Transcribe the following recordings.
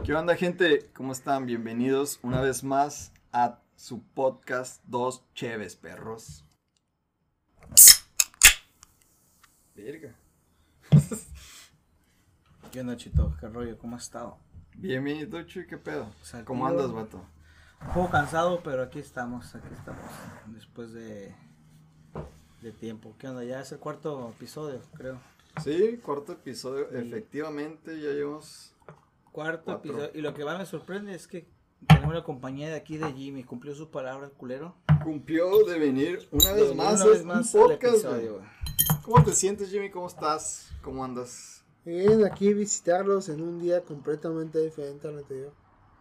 ¿Qué onda, gente? ¿Cómo están? Bienvenidos una vez más a su podcast Dos Cheves Perros. Verga. ¿Qué onda, Chito? ¿Qué rollo? ¿Cómo has estado? Bienvenido, Chuy, ¿qué pedo? Saltillo. ¿Cómo andas, vato? Un poco cansado, pero aquí estamos, aquí estamos. Después de, de tiempo. ¿Qué onda? Ya es el cuarto episodio, creo. Sí, cuarto episodio. Sí. Efectivamente, ya llevamos. Cuarto Cuatro. episodio. Y lo que más me sorprende es que tenemos la compañía de aquí de Jimmy. Cumplió su palabra, el culero. Cumplió de venir una vez De más una vez un más al podcast. episodio. ¿Cómo te sientes, Jimmy? ¿Cómo estás? ¿Cómo andas? Bien, aquí visitarlos en un día completamente diferente al anterior.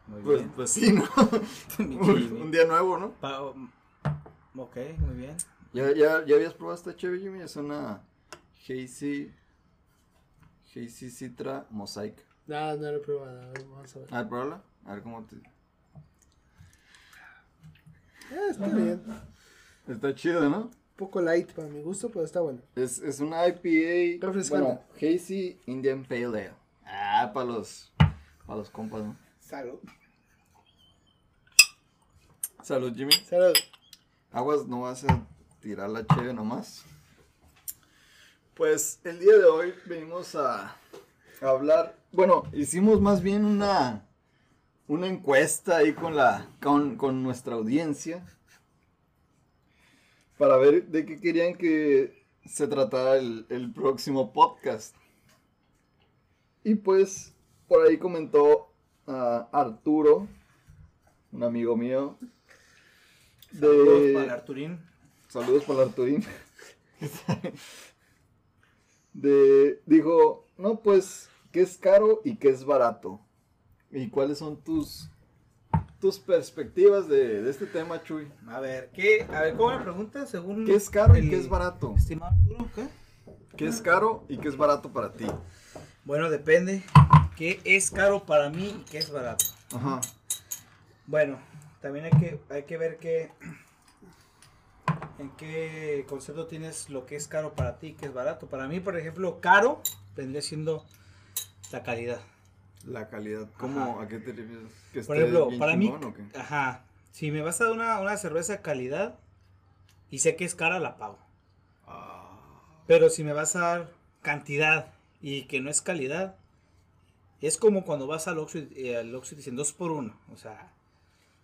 Muy Pues, bien. pues sí, ¿no? Un, un día nuevo, ¿no? Pa- ok, muy bien. ¿Ya, ya, ya habías probado esta chévere, Jimmy? Es una Hazy. Hazy Citra Mosaic. Nada, no lo he probado. a ver, Vamos a ver. A ver, pruébala. A ver cómo te. Ah, está bien. Un Está chido, ¿no? poco light para mi gusto, pero está bueno. Es, es una IPA. Refrescante. Bueno, Hazy Indian Pale Ale. Ah, para los. Para los compas, ¿no? Salud. Salud, Jimmy. Salud. Aguas, no vas a tirar la cheve nomás. Pues el día de hoy venimos a hablar. Bueno, hicimos más bien una, una encuesta ahí con, la, con, con nuestra audiencia. Para ver de qué querían que se tratara el, el próximo podcast. Y pues por ahí comentó ah, Arturo, un amigo mío. Saludos de- para el Arturín. Saludos para el Arturín. De, dijo, no, pues, ¿qué es caro y qué es barato? ¿Y cuáles son tus, tus perspectivas de, de este tema, Chuy? A ver, ¿qué? A ver, ¿cómo me preguntas? Según ¿Qué es caro y qué es barato? Estimado Arturo, ¿qué? ¿Qué es caro y qué es barato para ti? Bueno, depende. ¿Qué es caro para mí y qué es barato? Ajá. Bueno, también hay que, hay que ver qué, en qué concepto tienes lo que es caro para ti y qué es barato. Para mí, por ejemplo, caro vendría siendo la calidad. La calidad, ¿cómo? Ajá. ¿A qué te refieres? ¿Que Por ejemplo, bien para mí, chingón o qué? ajá, si me vas a dar una, una cerveza de calidad y sé que es cara, la pago. Ah, Pero si me vas a dar cantidad y que no es calidad, es como cuando vas al Oxxo y, eh, al Oxxo y dicen dos por uno. O sea,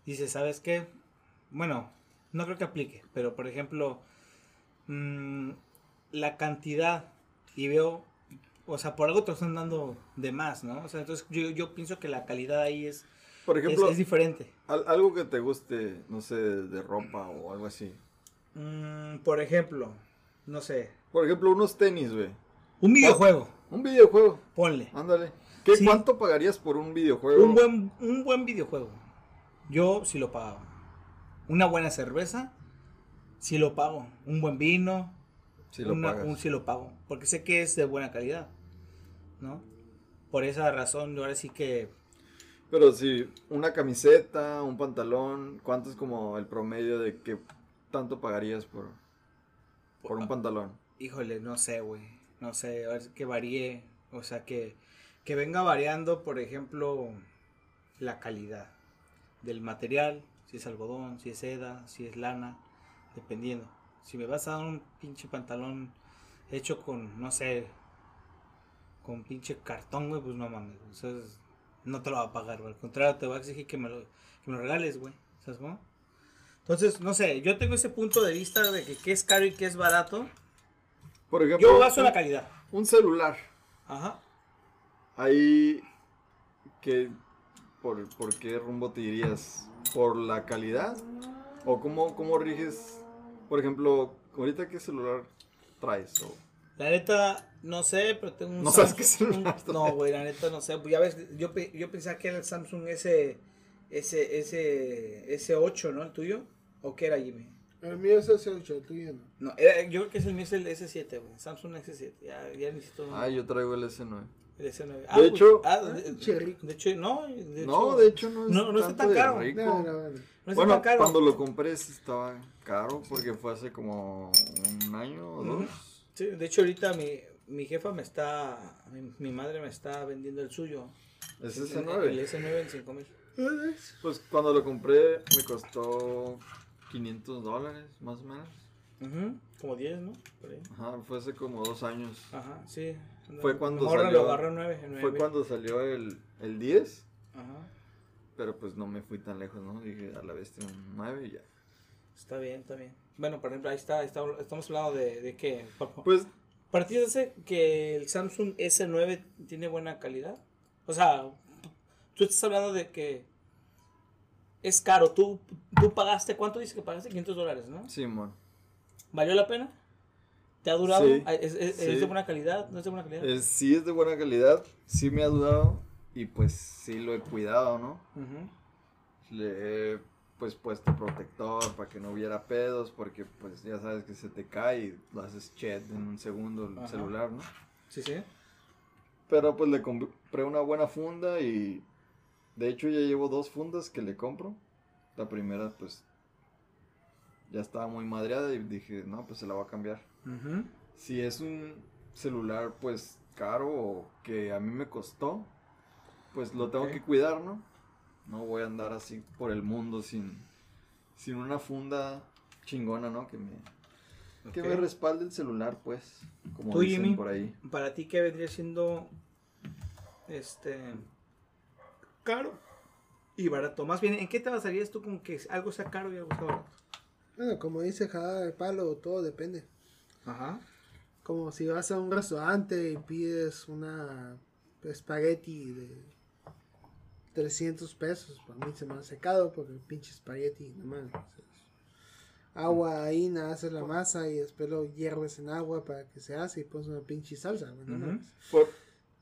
dices, ¿sabes qué? Bueno, no creo que aplique, pero por ejemplo, mm, la cantidad y veo, o sea, por algo te lo están dando de más, ¿no? O sea, entonces yo, yo pienso que la calidad ahí es, Por ejemplo, es diferente. al- algo que te guste, no sé, de, ropa o algo así. Mm, por ejemplo, no sé, Por ejemplo, unos tenis, güey. un videojuego, Un videojuego. ponle. Ándale. ¿Qué, Sí. ¿Cuánto pagarías por un videojuego? Un buen, un buen videojuego. Yo sí lo pagaba. Una buena cerveza, sí lo pago. Un buen vino, Si lo una- un sí lo pago. Porque sé que es de buena calidad. ¿No? Por esa razón, yo ahora sí que. Pero si una camiseta, un pantalón, ¿cuánto es como el promedio de que tanto pagarías por, por un pantalón? Híjole, no sé, güey. No sé, a ver que varíe. O sea, que, que venga variando, por ejemplo, la calidad del material. Si es algodón, si es seda, si es lana, dependiendo. Si me vas a dar un pinche pantalón hecho con, no sé, con pinche cartón, güey, pues no mames. güey. Eso es- no te lo va a pagar, güey. Al contrario, te voy a exigir que me lo, que me lo regales, güey. ¿Sabes cómo? Entonces, no sé, yo tengo ese punto de vista de que qué es caro y qué es barato. Por ejemplo, Yo baso un, la calidad. un celular. Ajá. Ahí, que, por, ¿por qué rumbo te irías? ¿Por la calidad? ¿O cómo, cómo riges? Por ejemplo, ahorita qué celular traes? O- La neta, no sé, pero tengo un No sabes Samsung- qué celular un- No, güey, la neta no sé. Pues ya ves, yo, yo pensaba que era el Samsung S, S, S, S8, ¿no? ¿El tuyo? ¿O qué era, Jimmy? El mío es ese 8, el tuyo no. No, era- yo creo que es el mío es el S7, güey. Samsung S7. Ya, ya necesito Ah, yo traigo el S9. el S9. De hecho- ah, de, Che, rico. de hecho, no. De no, hecho, de hecho no es, no- no está tanto tan de caro. rico. No, no, no. no está bueno, tan caro. cuando lo compré estaba caro porque fue hace como un año o dos. Sí, de hecho, ahorita mi, mi jefa me está. Mi, mi madre me está vendiendo el suyo. Es El S9. S9 en 5000. Pues cuando lo compré me costó 500 dólares, más o menos. Ujú, Como 10, ¿no? Por ahí. Ajá, fue hace como dos años. Ajá, sí. Fue cuando Mejor salió- lo agarró 9, en Fue 9. cuando salió el, el 10, Ajá. pero pues no me fui tan lejos, ¿no? Dije a la bestia un 9 y ya. Está bien, está bien. Bueno, por ejemplo, ahí está, está- estamos hablando de, de que... Pues ¿Para ti te hace que el Samsung S9 tiene buena calidad? O sea, tú estás hablando de que es caro. Tú, tú pagaste, ¿cuánto dices que pagaste? 500 dólares, ¿no? sí, mon. ¿Valió la pena? ¿Te ha durado? Sí, ¿Es, es- sí. es de buena calidad? ¿No es de buena calidad? Sí es de buena calidad, sí me ha durado y pues sí lo he cuidado, ¿no? Le he pues puesto protector para que no hubiera pedos, porque pues ya sabes que se te cae y lo haces chat en un segundo el celular, ¿no? Sí, sí. Pero pues le compré una buena funda y de hecho ya llevo dos fundas que le compro. La primera pues ya estaba muy madreada y dije, no, pues se la voy a cambiar. Si es un celular pues caro o que a mí me costó, pues lo tengo que cuidar, ¿no? No voy a andar así por el mundo sin, sin una funda chingona, ¿no? Que me, que me respalde el celular, pues, como Tú, dicen Jimmy. por ahí. Para ti, ¿qué vendría siendo este caro y barato? Más bien, ¿en qué te basarías tú con que algo sea caro y algo sea barato? Bueno, como dice cada el palo, todo depende. Ajá. Como si vas a un restaurante y pides una espagueti de 300 pesos. Para mí se me hace caro porque el pinche espagueti, no mames. Agua, harina, haces la masa y después lo hierves en agua para que se hace y pones una pinche salsa. mames. Por,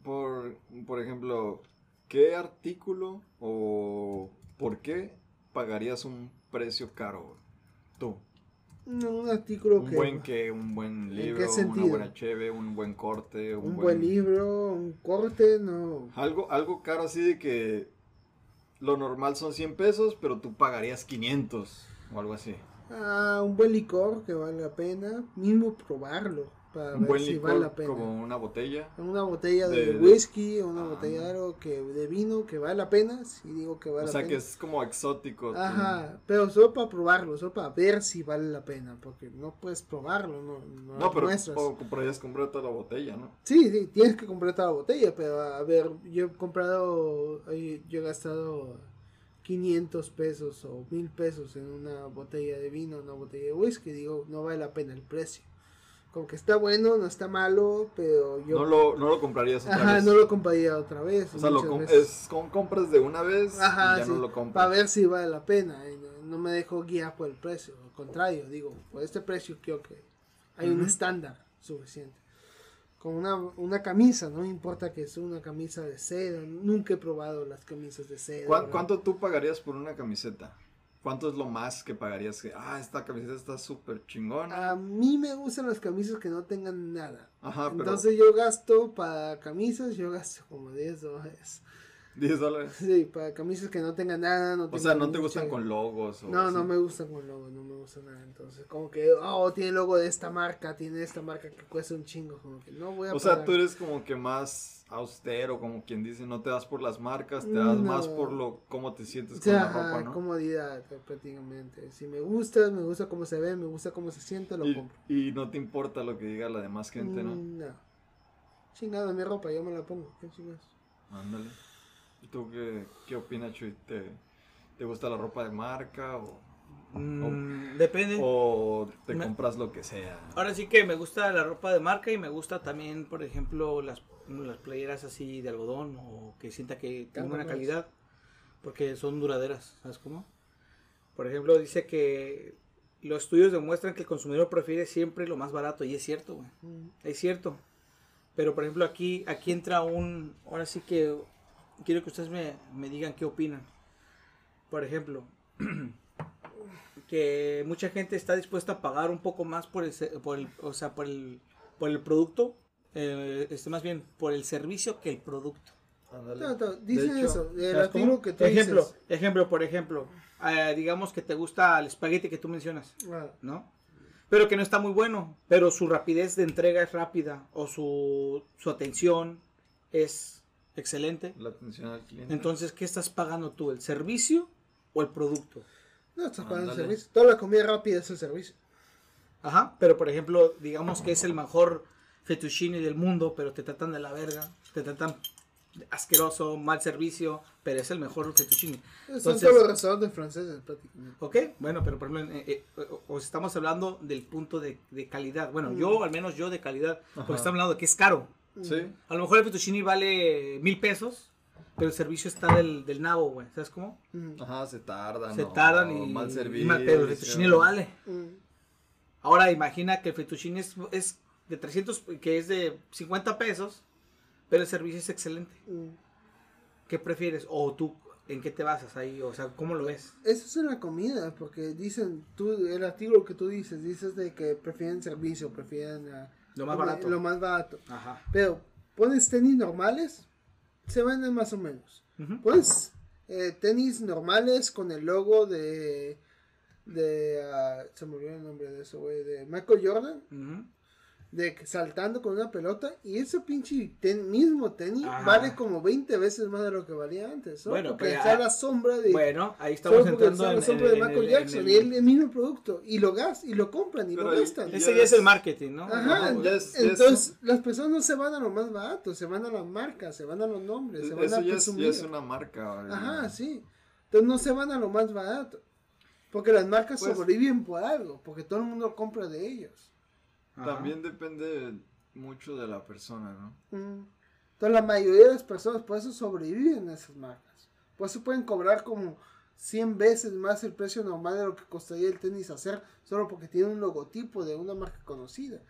por, por ejemplo, ¿qué artículo o por qué pagarías un precio caro? Tú. No, un artículo Un que... buen que, un buen qué libro, una buena cheve, un buen corte, un, un buen libro, un corte, no. Algo, algo caro así de que lo normal son 100 pesos, pero tú pagarías 500 o algo así. Ah, un buen licor que vale la pena. Mismo probarlo para Un ver si licor vale la pena. como una botella. Una botella de, de- de- whisky, una Ah. botella de algo que de vino que vale la pena, si digo que vale O la sea pena. que es como exótico. tú. Ajá, pero solo para probarlo, solo para ver si vale la pena, porque no puedes probarlo, no, no, No, pero o podrías comprar toda la botella, ¿no? Sí, sí, tienes que comprar toda la botella, pero a ver, yo he comprado, eh, yo he gastado 500 pesos o 1000 pesos en una botella de vino, una botella de whisky, digo, no vale la pena el precio. Como que está bueno, no está malo, pero yo... No lo, no lo comprarías otra Ajá, vez. no lo compraría otra vez. O sea, lo muchas com- veces. es con compras de una vez Ajá, y ya sí, no lo compras. para ver si vale la pena. no, no me dejo guiar por el precio. Al contrario, digo, por este precio creo que hay un estándar suficiente. Con una, una camisa, no me importa que sea una camisa de seda. Nunca he probado las camisas de seda. ¿Cuán- ¿verdad? ¿Cuánto tú pagarías por una camiseta? ¿Cuánto es lo más que pagarías? Que, ah, esta camiseta está súper chingona. A mí me gustan las camisas que no tengan nada. Ajá, pero Entonces yo gasto para camisas, yo gasto como 10 dólares. 10 dólares. Sí, para camisas que no tengan nada. No O sea, ¿no te gustan con logos? O No, así? no me gustan con logo, no me gusta nada. Entonces, como que, oh, tiene logo de esta marca, tiene esta marca que cuesta un chingo. Como que no voy a O sea, pagar. tú eres como que más austero, como quien dice, no te das por las marcas, te das más No. por lo cómo te sientes O con sea, la ropa, ¿no? comodidad eh, prácticamente. Si me gusta, me gusta cómo se ve, me gusta cómo se siente, lo Y, compro. y no te importa lo que diga la demás gente, ¿no? Mm, no. Chingada, mi ropa, yo me la pongo. ¿Qué chingados? Ándale. ¿Y tú qué, qué opinas, Chuy? ¿Te, ¿Te gusta la ropa de marca o, Mm, depende. o te Me- compras lo que sea? Ahora sí que me gusta la ropa de marca y me gusta también, por ejemplo, las, las playeras así de algodón o que sienta que tienen buena calidad porque son duraderas, ¿sabes cómo? Por ejemplo, dice que los estudios demuestran que el consumidor prefiere siempre lo más barato y es cierto, güey. Mm, Es cierto. Pero por ejemplo aquí, aquí entra un... Ahora sí que quiero que ustedes me, me digan qué opinan. Por ejemplo, que mucha gente está dispuesta a pagar un poco más por el, se- por el, o sea, por el, por el producto, eh, este, más bien por el servicio que el producto. No, hecho, eso, el ¿Sabes artículo que tú ejemplo, dices. ejemplo, por ejemplo, eh, digamos que te gusta el espagueti que tú mencionas. Ah, ¿no? Pero que no está muy bueno, pero su rapidez de entrega es rápida o su, su atención es, excelente. La atención al cliente. Entonces, ¿qué estás pagando tú? ¿El servicio o el producto? No, estás pagando el servicio. Toda la comida rápida es el servicio. Ajá, pero por ejemplo, digamos que es el mejor fettuccine del mundo, pero te tratan de la verga, te tratan asqueroso, mal servicio, pero es el mejor fettuccine. Son Entonces- todos los restaurantes franceses prácticamente. Ok, bueno, pero por ejemplo, eh, eh, o- o estamos hablando del punto de, de calidad. Bueno, Mm. yo, al menos yo de calidad, porque estamos hablando de que es caro. Sí. A lo mejor el fettuccine vale mil pesos, pero el servicio está del, del nabo, güey. ¿Sabes cómo? Mm, Ajá, se tardan. Se tardan y, Mal y servicio. mal- pero el fettuccine lo vale. mm. Ahora imagina que el fettuccine es, es de 300, que es de 50 pesos, pero el servicio es excelente. Mm. ¿Qué prefieres? O tú, ¿en qué te basas ahí? O sea, ¿cómo lo ves? Eso es en la comida, porque dicen, tú, el artículo que tú dices, dices de que prefieren servicio, prefieren ah, Lo más barato. Lo más barato. Ajá. Pero pones tenis normales, se venden más o menos. Eh, tenis normales con el logo de, de, ah, se me olvidó el nombre de eso, güey, de Michael Jordan, Ujú. De que saltando con una pelota, y ese pinche ten- mismo tenis Ajá. vale como 20 veces más de lo que valía antes, ¿no? Bueno, porque pero está ah, la sombra de... Bueno, ahí estamos entrando está en, la sombra en- de en Michael el- Jackson en y el- mismo producto y lo gas y lo compran y Pero lo gastan. Ese ya es el marketing, ¿no? Ajá, Ajá, ya es- ya entonces las personas no se van a lo más barato, se van a las marcas, se van a los nombres, se van Eso a ya es, ya presumir. es una marca. güey. Ajá, sí. Entonces no se van a lo más barato. Porque las marcas Pues- sobreviven por algo, porque todo el mundo compra de ellos. Ajá. También depende mucho de la persona, ¿no? Mm. Entonces la mayoría de las personas por eso sobreviven a esas marcas. Por eso pueden cobrar como 100 veces más el precio normal de lo que costaría el tenis hacer, solo porque tiene un logotipo de una marca conocida.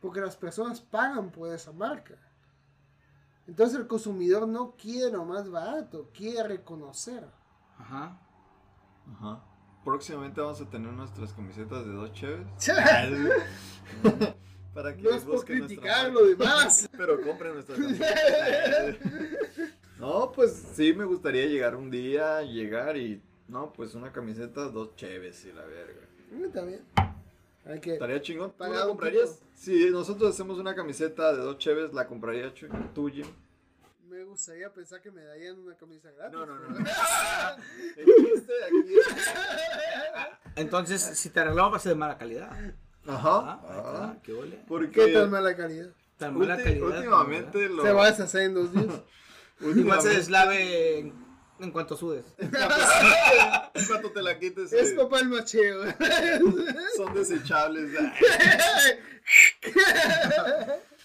Porque las personas pagan por esa marca. Entonces el consumidor no quiere lo más barato, quiere reconocer. Ajá. Ajá. Próximamente vamos a tener nuestras camisetas de dos cheves. Para que No es por criticar lo demás. Pero compren nuestras camisetas. No, pues sí me gustaría llegar un día, llegar y. No, pues una camiseta, dos cheves y la verga. Está bien. Hay que... Estaría chingón. ¿Tú la comprarías? Si nosotros hacemos una camiseta de dos cheves, ¿la compraría Chuy? Me gustaría pensar que me darían una camisa gratis. No, no, no. es- Entonces, si te arreglamos va a ser de mala calidad. Ajá. Ah, Ah, qué ole. Porque ¿Qué tal mala calidad? Tan mala ulti- calidad. últimamente lo. Se va a deshacer en dos días. Igual se últimamente- deslave en, en cuanto sudes. En cuanto te la quites, es eh, papá el macheo. son desechables.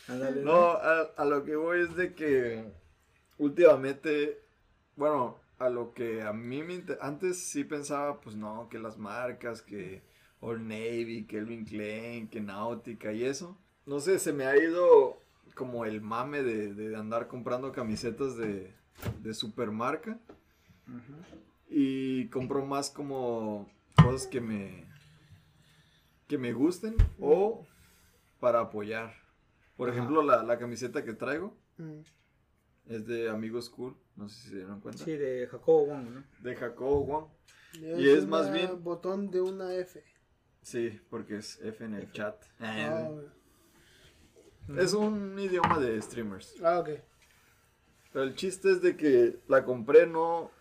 Ándale, No, a, a lo que voy es de que últimamente, bueno, a lo que a mí me inter- antes sí pensaba, pues no, que las marcas, que Old Navy, que Elvin Klein, que Náutica y eso. No sé, se me ha ido como el mame de, de andar comprando camisetas de, de supermarca y compro más como cosas que me que me gusten o para apoyar. Por ejemplo, la, la camiseta que traigo Mm. Es de Amigos Cool, no sé si se dieron cuenta. Sí, de Jacobo Wong, ¿no? De Jacobo Wong. Y Y es más bien- botón de una F. Sí, porque es F en el chat. Ah, Es un idioma de streamers. ah, ok. Pero el chiste es de que la compré, no...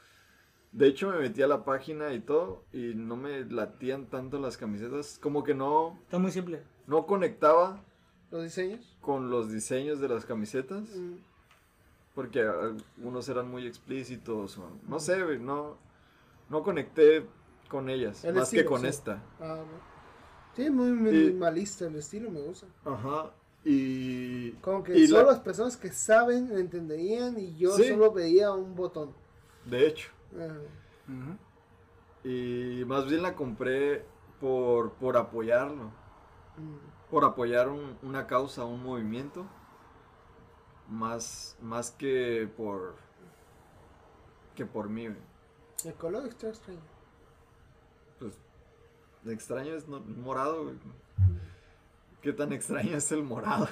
De hecho me metí a la página y todo y no me latían tanto las camisetas. Como que no, Está muy simple. no conectaba ¿Los diseños? con los diseños de las camisetas. Mm. Porque algunos eran muy explícitos o no sé, no, no conecté con ellas, El más que con sí. esta. Ah, bueno. Sí, muy Y- minimalista el estilo, me gusta. Ajá. Y, Como que y solo la- las personas que saben entenderían y yo Sí. solo veía un botón. de hecho, Ah, Ujú. y más bien la compré por, por apoyarlo, mm. por apoyar un- una causa, un movimiento, más, más que por, que por mí, güey. El color está extraño. Pues, extraño es no- morado, güey. ¿Qué tan extraño es el morado?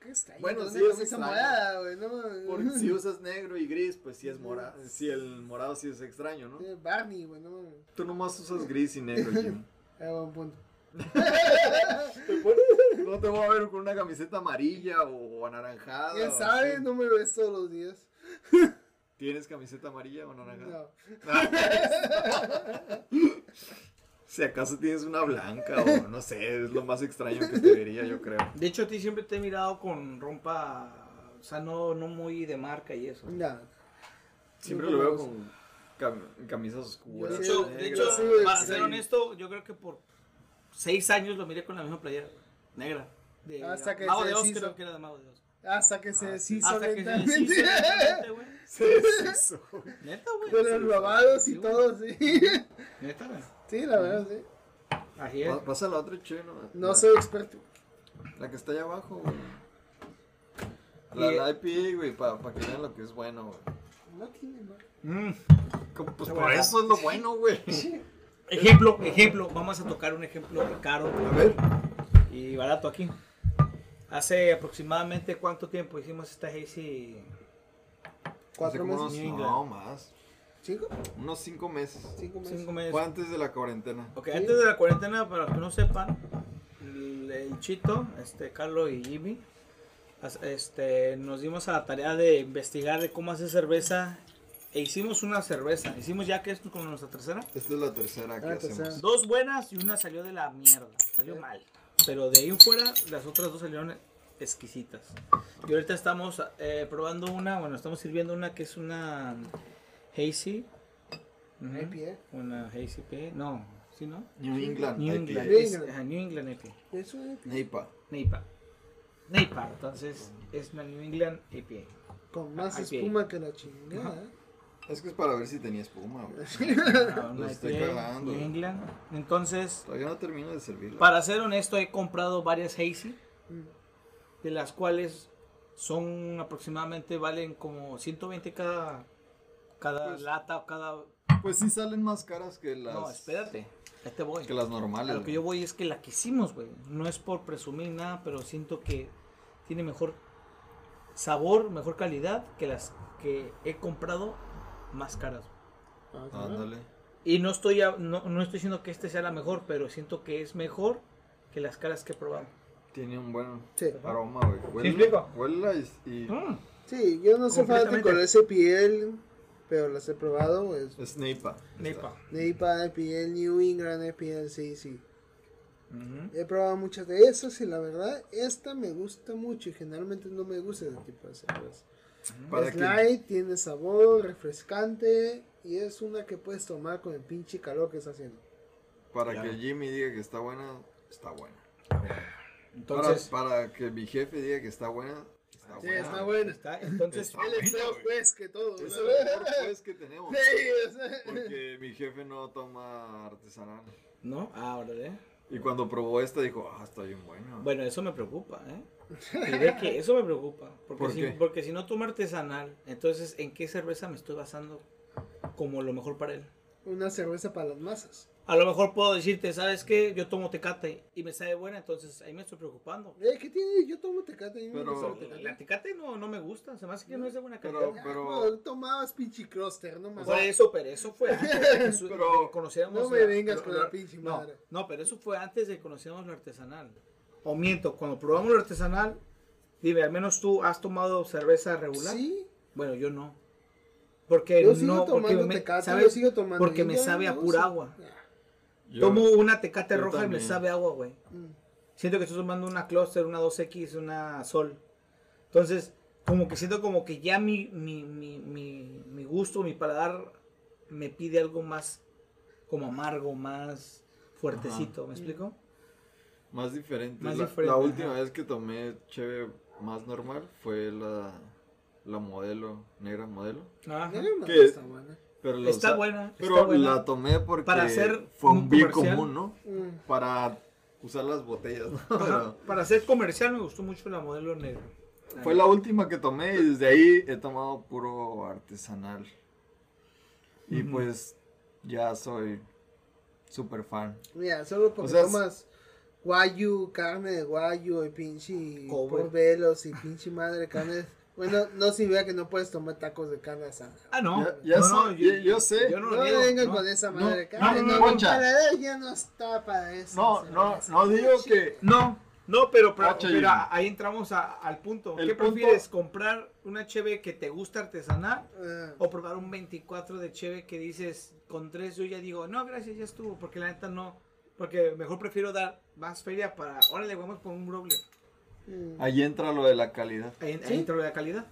¿Qué extraño? Bueno, Una sí, es camisa extraño. morada, güey, no Porque si usas negro y gris, pues sí es morado. Si el morado sí es extraño, ¿no? Barney, güey, no Tú nomás usas gris y negro, Jim. Buen punto. No te voy a ver con una camiseta amarilla o anaranjada. ¿Quién o sabe? así. No me ves todos los días. ¿Tienes camiseta amarilla o naranja? No. Si acaso tienes una blanca o no sé, es lo más extraño que te vería, yo creo. De hecho, a ti siempre te he mirado con rompa, o sea, no, no muy de marca y eso. No. Siempre lo veo con cam- camisas oscuras. De hecho, negras. de hecho, para ser honesto, yo creo que por seis años lo miré con la misma playera, negra. De Hasta que Mago se de Oz, creo que era de Mago de Oz. Hasta que se Ah, sí. deshizo Hasta que se lentamente. deshizo lentamente, güey. Neta, güey. Con los robados y güey. todo, sí. Neta, güey. Sí, la verdad, sí. Así es. Pa- Pasa la otra che, ¿no? Soy experto. La que está allá abajo, güey. La, Y- la IPA, güey, para que vean lo que es bueno, güey. No tiene mal. Mm. Pues por eso es lo bueno, güey. Ejemplo, ejemplo, vamos a tocar un ejemplo caro A ver. y barato aquí. Hace aproximadamente cuánto tiempo hicimos esta Hazy. Hace ¿Cuatro meses? unos, no, más. ¿Cinco? Unos cinco meses. Cinco meses. Cinco meses. Fue antes de la cuarentena. Ok, antes de la cuarentena, para los que no sepan, el, el Chito, este, Carlos y Jimmy, este, nos dimos a la tarea de investigar de cómo hacer cerveza e hicimos una cerveza. Hicimos ya que esto con nuestra tercera. Esta es la tercera que hacemos. tercera. Dos buenas y una salió de la mierda. Salió Sí. mal. Pero de ahí en fuera, las otras dos salieron exquisitas. Y ahorita estamos eh, probando una, bueno, estamos sirviendo una que es una Hazy. IPA. Una Hazy P. No, ¿sí no? New England. New. England. New es- England. ajá, New England IPA. Eso es Neipa. NEIPA. NEIPA, entonces es una New England IPA. con más IPA. espuma que la chingada. Es que es para ver si tenía espuma, güey. Una Lo estoy cagando. England. Entonces, Todavía no termino de servirla. para ser honesto, he comprado varias Hazy. De las cuales son aproximadamente valen como 120 cada cada Pues- lata o cada Pues sí salen más caras que las. no espérate ahí te voy Que las a normales. lo que güey. yo voy es que la que hicimos güey no es por presumir nada pero siento que tiene mejor sabor mejor calidad que las que he comprado más caras Ajá. Ándale. y no estoy a- no, no estoy diciendo que este sea la mejor pero siento que es mejor que las caras que he probado Tiene un buen Sí. aroma, güey. Huele, explico? huele y, y Mm. Sí, yo no soy fanático de ese piel, pero las he probado. Es es Neipa. Nepa. Neipa, IPL, New England, IPL, sí, sí. He probado muchas de esas y la verdad, esta me gusta mucho y generalmente no me gusta ese tipo de cerveza. Para es que- light, tiene sabor, refrescante y es una que puedes tomar con el pinche calor que está haciendo. Para que Jimmy diga que está buena, está buena. entonces para, para que mi jefe diga que está buena, está Sí, buena. está bueno. está entonces Está Él es bueno, peor güey. que todo. Es ¿no? el mejor pues que tenemos. Sí. Porque mi jefe no toma artesanal. no ah órale. Y cuando probó esta dijo, ah, está bien buena. Bueno, eso me preocupa, ¿eh? Diré que eso me preocupa. Porque, ¿Por si, qué? porque si no tomo artesanal, entonces, ¿en qué cerveza me estoy basando como lo mejor para él? Una cerveza para las masas. A lo mejor puedo decirte, ¿sabes qué? Yo tomo tecate y me sabe buena, entonces ahí me estoy preocupando. Eh, ¿Qué tiene? Yo tomo tecate. me Pero- gusta el tecate. La tecate no, no me gusta, se me hace que no es de buena Pero- calidad. Ah, pero- no, tomabas pinche cluster, no. Por eso, pero eso fue antes de que Pero- conociéramos No me la- vengas con la- la pinche no, madre. no, pero eso fue antes de que conociéramos lo artesanal. O miento, cuando probamos lo artesanal, dime, al menos tú has tomado cerveza regular. Sí, Bueno, yo no. Porque yo sigo no, porque me, tecate, ¿sabes? yo sigo tomando. Porque me sabe a pura agua. Yo- Tomo una tecate roja y me sabe agua, güey. Mm. Siento que estoy tomando una Cluster, una 2X, una Sol. Entonces, como que siento como que ya mi, mi, mi, mi, mi gusto, mi paladar me pide algo más como amargo, más fuertecito, ¿me explico? Más diferente. Más la, diferente, la última vez que tomé cheve más normal fue la, la modelo, negra modelo. Ajá. ¿Qué? está buena. Pero Está usa- buena, Pero está buena. la tomé porque Para hacer fue un bien común, ¿no? Mm. Para usar las botellas. ¿no? Pero Para ser comercial me gustó mucho la modelo negra. fue la última que tomé y desde ahí he tomado puro artesanal. Y pues ya soy súper fan. Mira, solo porque O sea, tomas guayu, carne de guayu y pinche porbelos y pinche madre carne. Bueno, no significa que no puedes tomar tacos de carne asada. Ah, no. Ya- ya no, sé, no, yo- yo sé. Yo no, No, vengan no. con esa madre de no, carne. no, No, ya no está para eso. No, no, no digo que... No, No, pero, pero, ahí entramos a- al punto. El ¿Qué punto- prefieres? ¿Comprar una cheve que te gusta artesanal Eh, o probar un 24 de cheve que dices con tres yo ya digo, no, gracias, ya estuvo, porque la neta no, porque mejor prefiero dar más feria para, órale, vamos con un roble. Mm. Ahí entra lo de la calidad. Ahí, ahí entra lo de la calidad.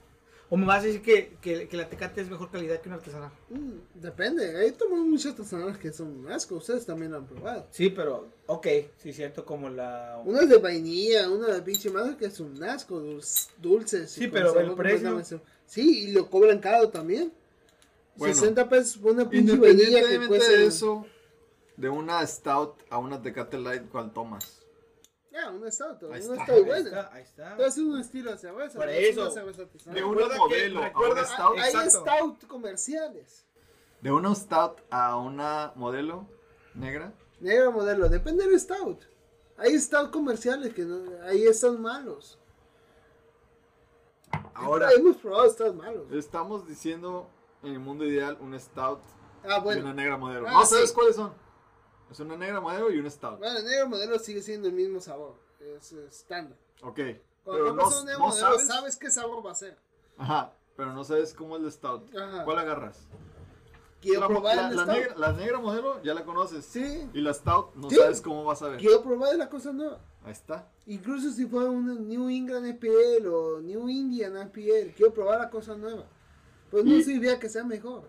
O me vas a decir que, que, que la tecate es mejor calidad que una artesanal. Mm, Depende, hay tomado muchas artesanales que son asco, ustedes también lo han probado. Sí, pero, ok, sí, cierto, como la... Una es de vainilla, una de pinche madre que es un asco, dulce, dulces. Sí, pero el precio- Sí, y lo cobran caro también. Bueno, 60 pesos por una pinche vainilla que Independientemente cuesta... de eso, de una Stout a una Tecate Light, ¿cuál tomas? Ya, una stout, una Ahí stout está, Ahí buena. está, ahí está. Pero es un estilo de cerveza. Por eso. una cerveza. De una que- modelo a una Stout. Hay Exacto. stout comerciales. De una Stout a una modelo negra. Negra modelo, depende del stout. Hay stout comerciales que no, ahí están malos. Ahora, hemos probado stout malos. Estamos diciendo en el mundo ideal un Stout Ah, y una negra modelo. Ah, no sabes sí. cuáles son. Es una negra modelo y un Stout. Bueno, el negro modelo sigue siendo el mismo sabor. Es estándar. Ok. Cuando Pero compras no, un negro no modelo, sabes. sabes qué sabor va a ser. Ajá. Pero no sabes cómo es el Stout. Ajá. ¿Cuál agarras? Quiero la, probar la- el la stout. negra, la negra modelo ya la conoces. Sí. Y la Stout no Sí. sabes cómo vas a ver. Quiero probar la cosa nueva. Ahí está. Incluso si fuera una New England IPL o New Indian IPL, quiero probar la cosa nueva. Pues no Y- significa que sea mejor.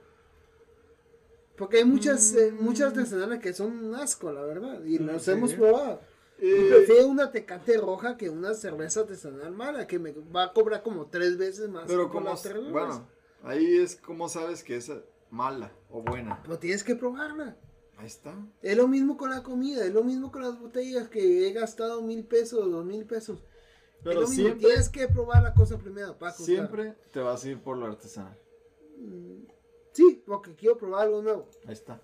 Porque hay muchas, eh, Mm. muchas artesanales que son un asco, la verdad. Y las sí. hemos probado. Y Eh, prefiero una tecate roja que una cerveza artesanal mala, que me va a cobrar como tres veces más. pero como, bueno, ahí es como sabes que es mala o buena. Pero tienes que probarla. Ahí está. Es lo mismo con la comida, es lo mismo con las botellas que he gastado mil pesos, dos mil pesos. es Pero lo mismo, siempre, tienes que probar la cosa primero, Paco. siempre te vas a ir por lo artesanal. Sí, porque quiero probar algo nuevo. Ahí está.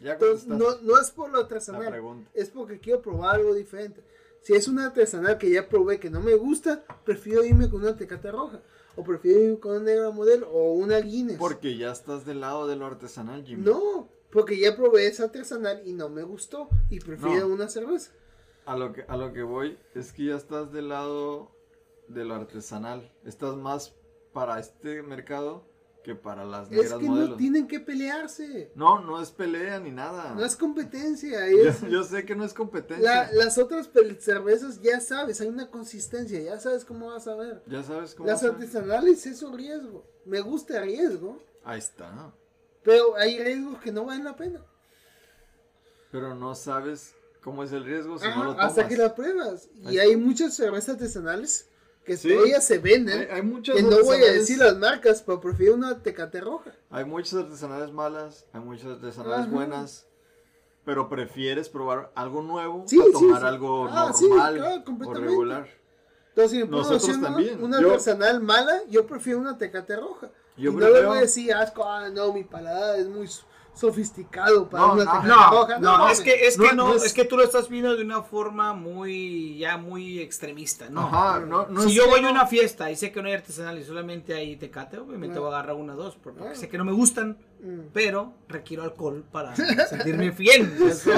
Ya Entonces, no, no es por lo artesanal, es porque quiero probar algo diferente. Si es una artesanal que ya probé que no me gusta, prefiero irme con una tecate roja. O prefiero irme con una negra modelo o una Guinness. Porque ya estás del lado de lo artesanal, Jimmy. No, porque ya probé esa artesanal y no me gustó. Y prefiero No. una cerveza. A lo que a lo que voy es que ya estás del lado de lo artesanal. Estás más para este mercado que para las Es negras que modelos. no tienen que pelearse. No, no es pelea ni nada. No es competencia. yo, Es, yo sé que no es competencia. la- las otras cervezas ya sabes, hay una consistencia, ya sabes cómo vas a ver. Ya sabes cómo. Las artesanales es un riesgo. Me gusta el riesgo, Ahí está. pero hay riesgos que no valen la pena. Pero no sabes cómo es el riesgo si Ajá, no lo tomas. hasta que la pruebas. Y hay muchas cervezas artesanales que Sí. todavía se venden. Hay, hay muchas que no voy a decir las marcas, pero prefiero una tecate roja. Hay muchas artesanales malas, hay muchas artesanales Ajá. buenas, pero prefieres probar algo nuevo Sí, a tomar sí. algo Ah, normal claro, o regular. Entonces, si me a Nosotros una- también. Una, Yo- artesanal mala, yo prefiero una tecate roja. Yo y no le prefiero- voy a decir asco, ah, no, mi paladar es muy sofisticado para No, una no, No, roja. no, mames. es que, es No, que no, no es... es- que tú lo estás viendo de una forma muy, ya muy extremista, ¿no? Ajá, no, no si yo voy no- a una fiesta y sé que no hay artesanal y solamente hay tecate, obviamente voy a agarrar una o dos, porque sé que no me gustan, Mm. pero requiero alcohol para sentirme fiel. Eso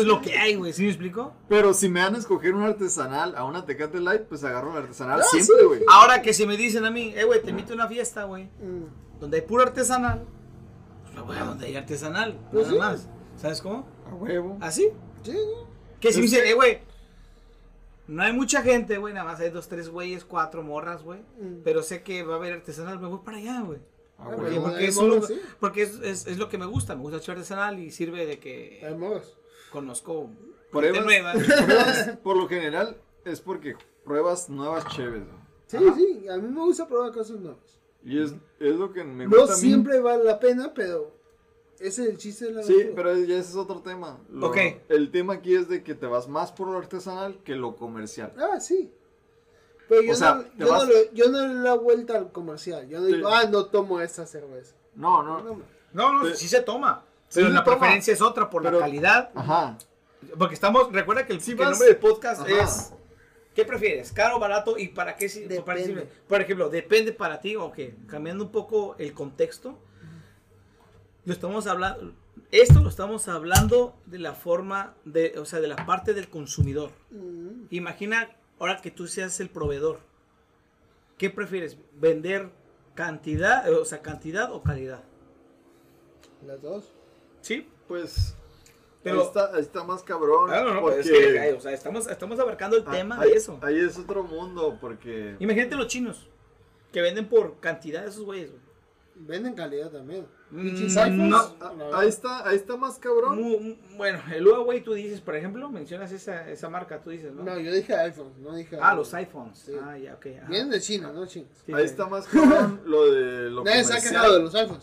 es, lo que hay. güey, ¿sí me explico? Pero si me van a escoger un artesanal a una Tecate Light, pues agarro la artesanal Ah, siempre, sí. güey. Ahora que si me dicen a mí, eh, güey, te invito a una fiesta, güey, Mm. donde hay puro artesanal, a donde hay artesanal, Pues nada sí. más. ¿Sabes cómo? A huevo. ¿Así? Sí, ¿no? Que si me dicen, eh, güey, no hay mucha gente, güey, nada más hay dos, tres güeyes, cuatro morras, güey. Mm. Pero sé que va a haber artesanal, me voy para allá, güey. A Ah, huevo. Porque, bueno, porque es, lo, sí. porque es, es- es lo que me gusta, me gusta el artesanal y sirve de Hay que conozco Pruebas. gente nueva. Por lo general, es porque pruebas nuevas chéves, güey. Sí, Ajá. sí, a mí me gusta probar cosas nuevas. Y es, es lo que me No gusta a mí. siempre vale la pena, pero ese es el chiste de la Sí, aventura. pero ya ese es otro tema. Lo- Ok. El tema aquí es de que te vas más por lo artesanal que lo comercial. Ah, sí. Pero yo, O sea, no, te yo, vas- no le, yo no le doy la vuelta al comercial. Yo no Sí. digo, ah, no tomo esta cerveza. No, no. No, No, no, Pero- sí se toma. Sí Pero la toma. preferencia es otra por Pero- la calidad. Ajá. Porque estamos, recuerda que el, Si que el vas- nombre del podcast Ajá. es ¿Qué prefieres? ¿Caro, barato? ¿Y para qué? si- para Depende. sirve? Por ejemplo, depende para ti, ok. Cambiando un poco el contexto. Lo estamos hablando. Esto lo estamos hablando de la forma, de, o sea, de la parte del consumidor. Mm, Imagina ahora que tú seas el proveedor. ¿Qué prefieres? ¿Vender cantidad, o sea, cantidad o calidad? Las dos. Sí. Pues. Pero- ahí, está, ahí está más cabrón. Ah, no, pues porque es que, o sea, estamos, estamos abarcando el ah, tema ahí, de eso. Ahí es otro mundo, porque. Imagínate los chinos, que venden por cantidad de esos güeyes. güey. Venden calidad también. Mm, iPhones. no. Ah, verdad. ahí está, ahí está más cabrón. Bueno, el Huawei tú dices, por ejemplo, mencionas esa, esa marca, tú dices, ¿no? No, yo dije iPhones, no dije. ah, los iPhones. Sí. Ah, ya, ok. ajá. Vienen de China, no chinos. Sí, Ahí sí. está más cabrón lo de lo Nadie se ha quejado de los iPhones.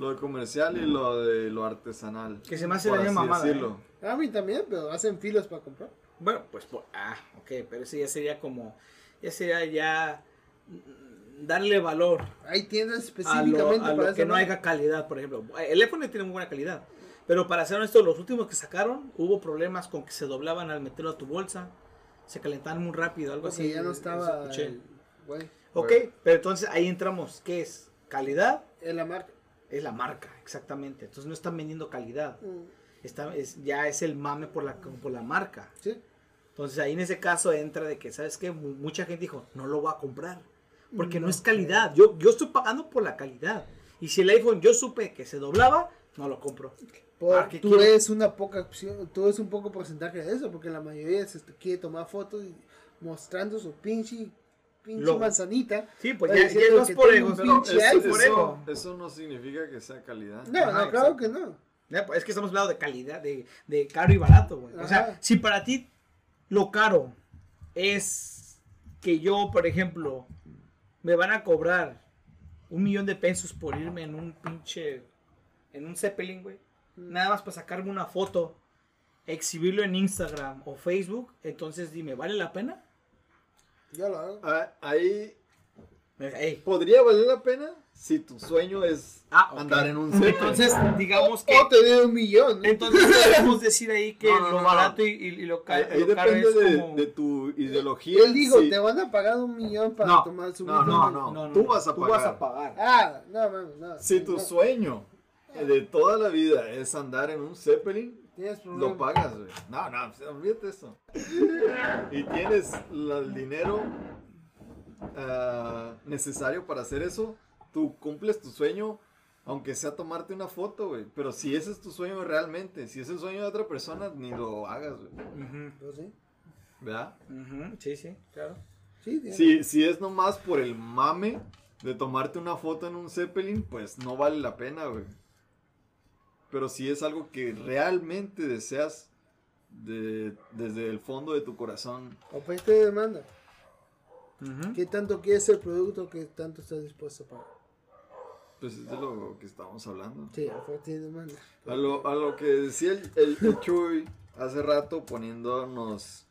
Lo de comercial y lo de lo artesanal. Que se me hace la misma mamada, decirlo. A mí también, pero hacen filas para comprar. Bueno, pues, por- ah, ok, pero eso ya sería como, ya sería ya darle valor Hay tiendas a lo, específicamente a lo para que eso. no haya calidad, por ejemplo. El iPhone tiene muy buena calidad, pero para ser honesto, los últimos que sacaron hubo problemas con que se doblaban al meterlo a tu bolsa, se calentaban muy rápido, algo Porque así. ya no eso estaba. el- Güey, Ok, Bueno. pero entonces ahí entramos, ¿qué es? ¿Calidad? en la marca. Es la marca, exactamente. Entonces no están vendiendo calidad. Mm, Está, es, ya es el mame por la, por la marca. Sí. Entonces ahí en ese caso entra de que, ¿sabes qué? Mu- Mucha gente dijo, no lo voy a comprar. Porque no, No. es calidad. Yo, yo estoy pagando por la calidad. Y si el iPhone yo supe que se doblaba, no lo compro. Por- ¿qué tú quiero? ves una poca opción, tú ves un poco porcentaje de eso, porque la mayoría se quiere tomar fotos y mostrando su pinche, pinche Logo. manzanita. Sí, pues ya, ya diciendo es por ego. Pero eso, eso- ego. eso no significa que sea calidad. No, Ajá, no, claro exacto. que no. Pues, Es que estamos hablando de calidad, de, de caro y barato, güey. O sea, si para ti lo caro es que yo, por ejemplo, me van a cobrar un millón de pesos por irme en un pinche, en un Zeppelin, güey. Nada más para sacarme una foto, exhibirlo en Instagram o Facebook, entonces dime, ¿vale la pena? Yo lo hago. Ah, Ahí Ey. podría valer la pena si tu sueño es Ah, ok. andar en un Zeppelin. Entonces, digamos que... O tener un millón. Entonces podemos decir ahí que No, no, lo no, barato no. y, y- lo, ca- Ahí, ahí lo caro depende es de, como... de tu ideología. él dijo, sí. te van a pagar un millón para No, tomar su no, no, no, No, no, Tú no. vas a Tú pagar. vas a pagar. Ah, no, no. Si tu no. sueño de toda la vida es andar en un Zeppelin, Tienes lo pagas, güey. No, no, pues, olvídate eso. Y tienes el dinero ah, necesario para hacer eso, tú cumples tu sueño, aunque sea tomarte una foto, güey. Pero si ese es tu sueño realmente, si es el sueño de otra persona, ni lo hagas, güey. Pues sí. ¿Verdad? Sí, sí, claro. Sí, Si, si es nomás por el mame de tomarte una foto en un Zeppelin, pues no vale la pena, güey. Pero si es algo que realmente deseas de- desde el fondo de tu corazón, Oferta y demanda. ¿Qué tanto quieres el producto que tanto estás dispuesto a pagar? pues es de lo que estábamos hablando. Sí, oferta y demanda. A lo, a lo que decía el, el, el Chuy hace rato poniéndonos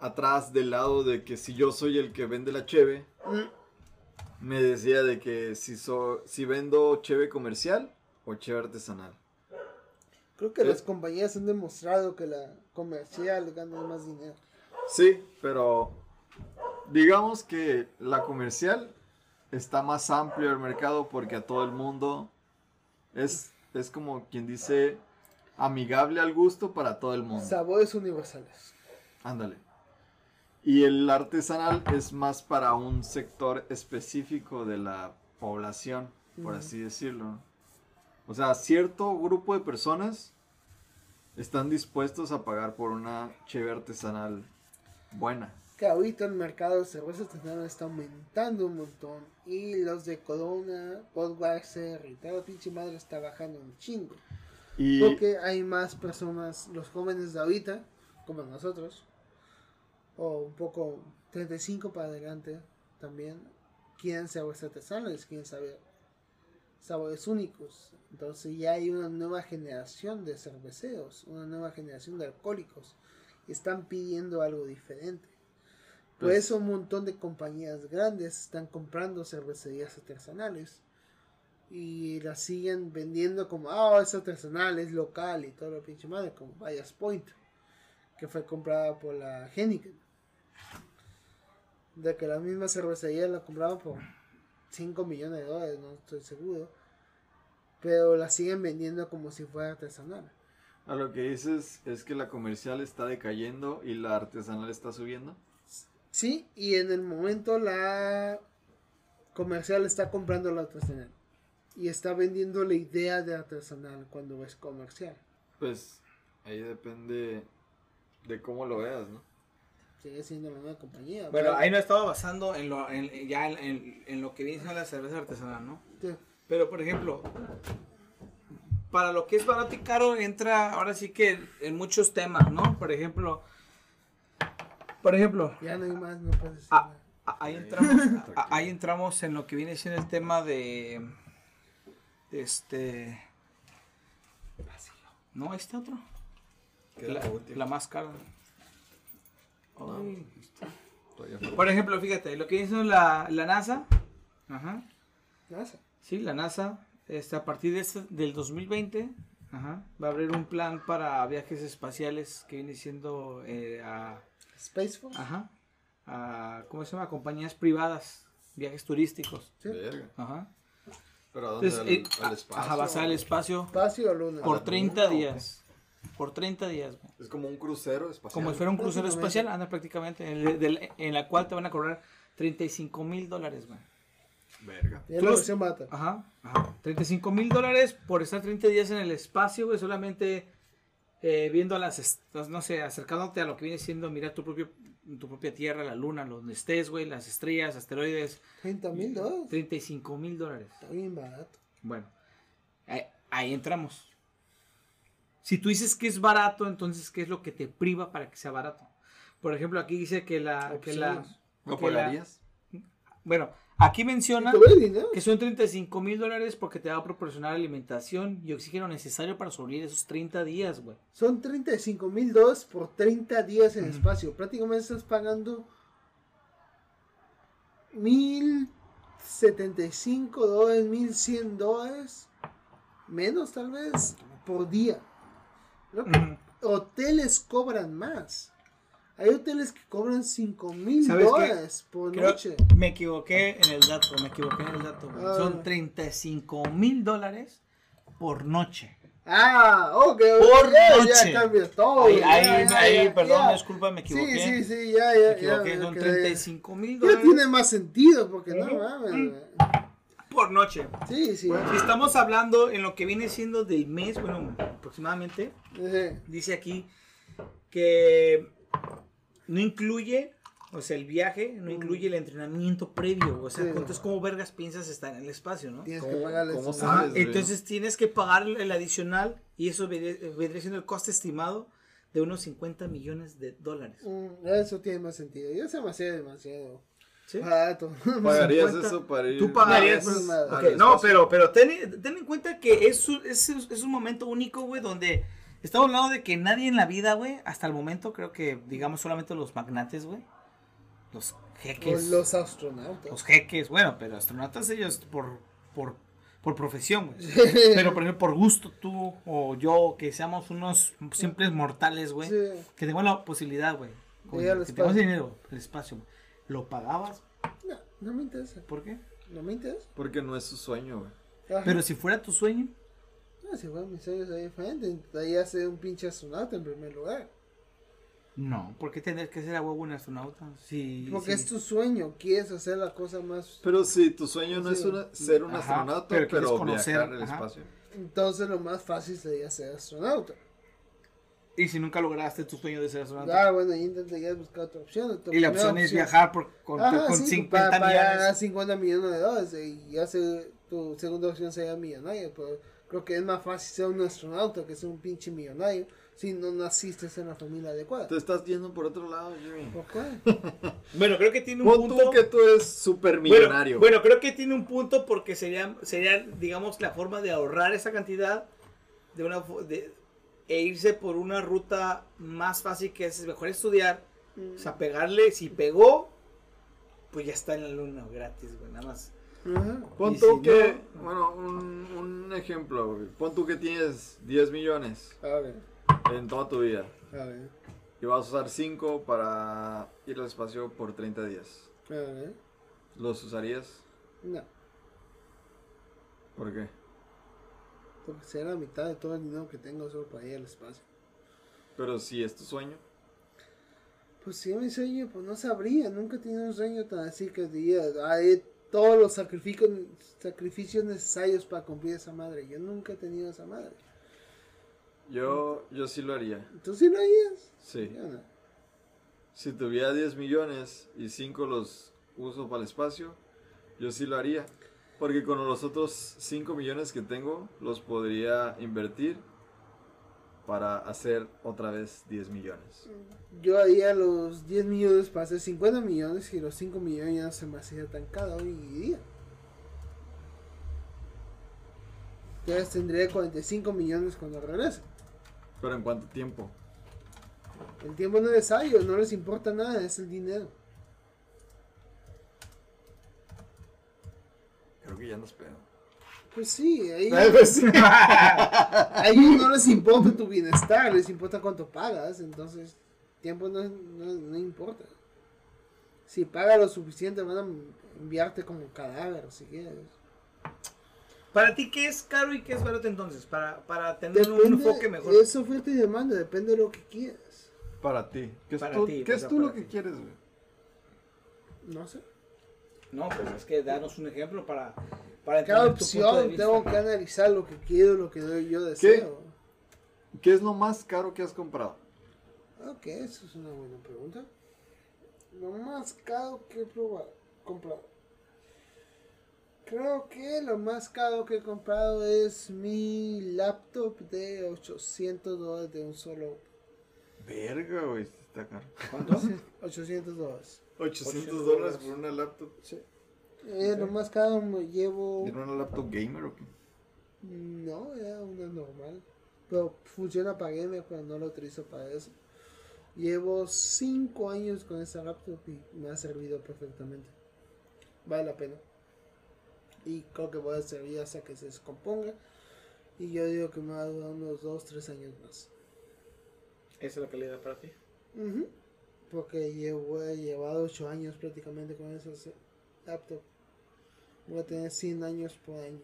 atrás del lado de que si yo soy el que vende la cheve, Mm, me decía de que si, so, si vendo cheve comercial o cheve artesanal. Creo que Eh. las compañías han demostrado que la comercial gana más dinero. Sí, pero digamos que la comercial está más amplio el mercado porque a todo el mundo es, es como quien dice amigable al gusto para todo el mundo. Sabores universales. Ándale. Y el artesanal es más para un sector específico de la población, por así decirlo. O sea, cierto grupo de personas están dispuestos a pagar por una cheve artesanal buena. Que ahorita el mercado de cerveza artesanal está aumentando un montón. Y los de Corona, Budweiser y toda la pinche madre está bajando un chingo. Y Porque hay más personas, los jóvenes de ahorita, como nosotros, o un poco 35 para adelante también, quieren sabores artesanales, quieren saber sabores únicos. Entonces ya hay una nueva generación de cerveceros, una nueva generación de alcohólicos. Están pidiendo algo diferente. Por Pues- eso un montón de compañías grandes están comprando cervecerías artesanales y las siguen vendiendo como, ah, es artesanal, es local y todo lo pinche madre, como Vallas Point, que fue comprada por la Heineken. De que la misma cervecería la compraban por 5 millones de dólares, no estoy seguro. pero la siguen vendiendo como si fuera artesanal. A lo que dices es que la comercial está decayendo y la artesanal está subiendo. Sí, y en el momento la comercial está comprando la artesanal. Y está vendiendo la idea de artesanal cuando es comercial. Pues ahí depende de cómo lo veas, ¿no? Sigue siendo la nueva compañía. Bueno, ahí no estaba basando en lo, en- ya en, en- en lo que viene siendo la cerveza artesanal, ¿no? Sí. Pero, por ejemplo, para lo que es barato y caro entra ahora sí que en muchos temas, ¿no? Por ejemplo, por ejemplo, Ya no hay más, no puedes decir nada. a- ahí entramos, a- ahí entramos en lo que viene siendo el tema de, de este, no, este otro, la, la más cara. Ay. Por ejemplo, fíjate, lo que hizo la, la NASA, ajá, NASA. sí, la NASA, este, a partir de este- del 2020, ajá, va a abrir un plan para viajes espaciales que viene siendo eh, a, Space Force. ajá, a, ¿cómo se llama? Compañías privadas, viajes turísticos, Sí. Verga. ajá. ¿Pero a dónde? Entonces, ¿Al, eh, al espacio? ajá, vas al espacio Espacio o luna. por la 30 luna, ¿o qué? Por 30 días, güey. Es como un crucero espacial. Como si fuera un crucero espacial, anda prácticamente, en, el- del- en la cual te van a cobrar 35 mil dólares, güey. Verga. Y es la versión barata. Ajá, ajá. 35 mil dólares por estar 30 días en el espacio, güey, solamente eh, viendo a las, no sé, acercándote a lo que viene siendo mirar tu propio, tu propia tierra, la luna, donde estés, güey, las estrellas, asteroides, 30 mil dólares. 35 mil dólares. Está bien barato. Bueno, ahí, ahí entramos. Si tú dices que es barato, entonces, ¿qué es lo que te priva para que sea barato? Por ejemplo, aquí dice que la... Que la Opciones. ¿No que la- pagarías? bueno, aquí menciona... Que son 35 mil dólares porque te va a proporcionar alimentación y oxígeno necesario para sobrevivir esos 30 días, güey. Son 35 mil dólares por 30 días en espacio. Prácticamente estás pagando 1075 dólares, 1100 dólares. Menos tal vez por día. Hoteles cobran más. Hay hoteles que cobran 5 mil dólares por Creo- noche. me equivoqué en el dato, me equivoqué en el dato. Ah. Son 35 mil dólares por noche. Ah, ok, Por ya, noche. ya cambia todo. ahí, ya, ahí, ya, ahí, ya, perdón, ya. disculpa, me equivoqué. Sí, sí, sí, ya, ya. Me ya, equivoqué, me son quedé- 35 mil Ya dólares tiene más sentido, porque no mames. Mm. por noche. Sí, sí. Si estamos hablando en lo que viene siendo del mes, bueno, aproximadamente, Sí. dice aquí que no incluye, o sea, el viaje no incluye el entrenamiento previo. O sea, Sí. entonces, ¿cómo vergas piensas estar en el espacio, no? Tienes que güey. entonces tienes que pagar el adicional y eso vendría siendo el coste estimado de unos 50 millones de dólares. Mm, Eso tiene más sentido. Ya se me hacía demasiado ¿Sí? barato. ¿Pagarías 50? eso para ir? Tú pagarías. No, pues, pero, pero ten, ten en cuenta que es, un- es, es un momento único, güey, donde estamos hablando de que nadie en la vida, güey, hasta el momento, creo que, digamos, solamente los magnates, güey, los jeques. Los astronautas. Los jeques, bueno, pero astronautas ellos por, por, por profesión, güey. Pero, por ejemplo, por gusto tú o yo, que seamos unos simples mortales, güey, Sí. que tengamos la posibilidad, güey, que tengamos dinero, el espacio, güey. ¿Lo pagabas? No, no me interesa. ¿Por qué? No me interesa. Porque no es su sueño, güey. Ajá. Pero si fuera tu sueño, No, si fueran mis sueños ahí diferente. Intentaría ser un pinche astronauta en primer lugar. no. ¿Por qué tener que ser a huevo un astronauta? Si, Porque es tu sueño. Quieres hacer la cosa más. Pero si tu sueño no es Sí. una- ser un Ajá, astronauta, pero pero, quieres conocer, viajar ajá. espacio. Entonces lo más fácil sería ser astronauta. Y si nunca lograste tu sueño de ser astronauta. Ah, bueno, y intentarías buscar otra opción. Tu y la primera opción es viajar por, con, Ajá, con sí, 50 para millones. 50 millones de dólares y ya se, tu segunda opción sería millonario, pero creo que es más fácil ser un astronauta que ser un pinche millonario si no naciste en la familia adecuada. Te estás yendo por otro lado, Jimmy. ¿Por qué? Bueno, creo que tiene un Pon punto. tú que tú eres súper Bueno, millonario. bueno, creo que tiene un punto porque sería, sería, digamos, la forma de ahorrar esa cantidad de una de, e irse por una ruta más fácil que es mejor estudiar, o sea, pegarle, si pegó, pues ya está en la luna gratis, güey, nada más. Pon tú si que, no- bueno, un, un ejemplo, güey. Pon tú que tienes 10 millones A ver, en toda tu vida. a ver, Y vas a usar 5 para ir al espacio por 30 días. a ver. ¿Los usarías? No, ¿Por qué? Porque será la mitad de todo el dinero que tengo solo para ir al espacio. Pero si es tu sueño. Pues si es mi sueño, pues no sabría. Nunca he tenido un sueño tan así que diría, hay todos los sacrificios, sacrificios necesarios para cumplir esa madre. Yo nunca he tenido esa madre. Yo, yo sí lo haría. ¿Tú sí lo harías? Sí. Yo no. Si tuviera 10 millones y 5 los uso para el espacio, yo sí lo haría. Porque con los otros 5 millones que tengo, los podría invertir para hacer otra vez 10 millones. Yo haría los 10 millones para hacer 50 millones y los 5 millones ya no se me hacía tan caro hoy día. Entonces tendría 45 millones cuando regrese. Pero en cuánto tiempo? El tiempo no es necesario, no les importa nada, es el dinero. Que ya nos pedo. Pues sí, ahí, pues a ellos no les importa tu bienestar, les importa cuánto pagas, entonces tiempo no, no, no importa. Si pagas lo suficiente van a enviarte como cadáver si quieres. Para ti, ¿qué es caro y qué es barato entonces? Para, para tener un enfoque mejor. es oferta y demanda, depende de lo que quieras. Para ti. ¿Qué es, Para tú, ti, ¿qué o es tú lo que quieres, güey? No sé. No, pues es que danos un ejemplo para, para Cada opción tengo que analizar lo que quiero, lo que yo deseo. ¿Qué es lo más caro que has comprado? Ok, eso es una buena pregunta. Lo más caro que he probado, comprado. Creo que lo más caro que he comprado es mi laptop de 800 dólares de un solo. Verga, güey, está caro. ¿Cuánto? 800 dólares. 800 dólares por una laptop. Eh, Lo más caro me llevo... ¿Era una laptop gamer o qué? No, era una normal. Pero funciona para gamer, pero no lo utilizo para eso. Llevo 5 años con esa laptop y me ha servido perfectamente. Vale la pena. Y creo que voy a servir hasta que se descomponga. Y yo digo que me va a durar unos 2-3 años más. Esa es la calidad para ti. Ujú. Porque llevo, he llevado 8 años prácticamente con esa laptop. Voy a tener 100 años por año.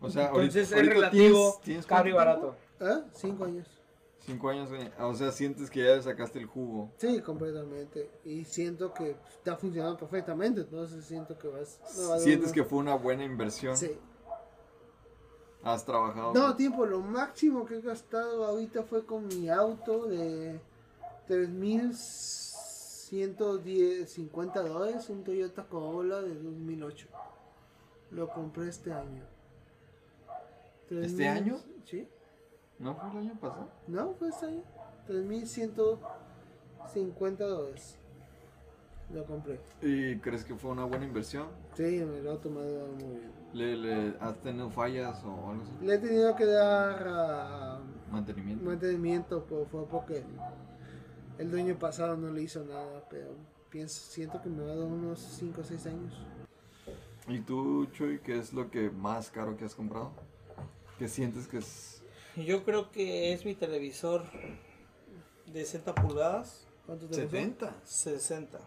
O sea, Entonces ahorita, es ahorita relativo, tienes, tienes caro y cuánto barato. ¿Ah? 5 años. tiempo? Cinco años, güey. Ah, O sea, sientes que ya le sacaste el jugo. Sí, completamente. Y siento que está funcionando perfectamente. Entonces siento que vas. dar Sientes una- que fue una buena inversión. Sí. Has trabajado. No, tiempo. Lo máximo que he gastado ahorita fue con mi auto de 3.150 dólares. Un Toyota Corolla de 2008. Lo compré este año. ¿Este 3.000 año? Sí. ¿No fue el año pasado? No, fue este año. 3.150 dólares. Lo compré. ¿Y crees que fue una buena inversión? Sí, me lo ha tomado muy bien. ¿Le, le has tenido fallas o algo así? Le he tenido que dar ah, Mantenimiento. mantenimiento, pero fue porque el dueño pasado no le hizo nada, pero pienso, siento que me va a dar unos 5 o 6 años. ¿Y tú, Chuy, qué es lo que más caro que has comprado? ¿Qué sientes que es? Yo creo que es mi televisor de 60 pulgadas. ¿Cuánto te costó? 70. 60.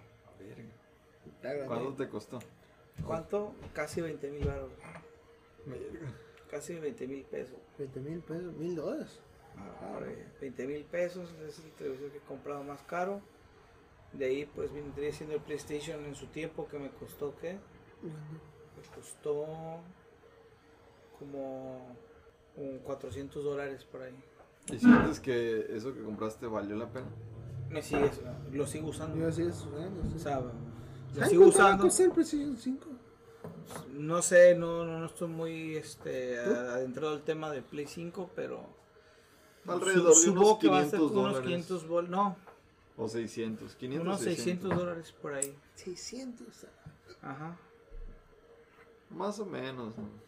Verga. ¿Cuánto te costó? ¿Cuánto? Casi 20 mil baros. Verga. Casi 20 mil pesos. 20 mil pesos, mil dólares. Ah, 20 mil pesos es el televisor que he comprado más caro. De ahí pues vendría siendo el PlayStation en su tiempo que me costó ¿qué? Me costó como un 400 dólares por ahí. ¿Y sientes que eso que compraste valió la pena? Me sigue, lo sigo usando. Yo sigo usando. O sea, lo ¿Saben sigo usando. el PlayStation 5? No sé, no, no, no estoy muy este, ¿Tú? adentrado al tema de Play 5, pero Alrededor de supongo unos que va a ser 500 como unos dólares. 500 bol, no, O 600. 500, unos 600 dólares por ahí. 600. Ajá. Más o menos, ¿no?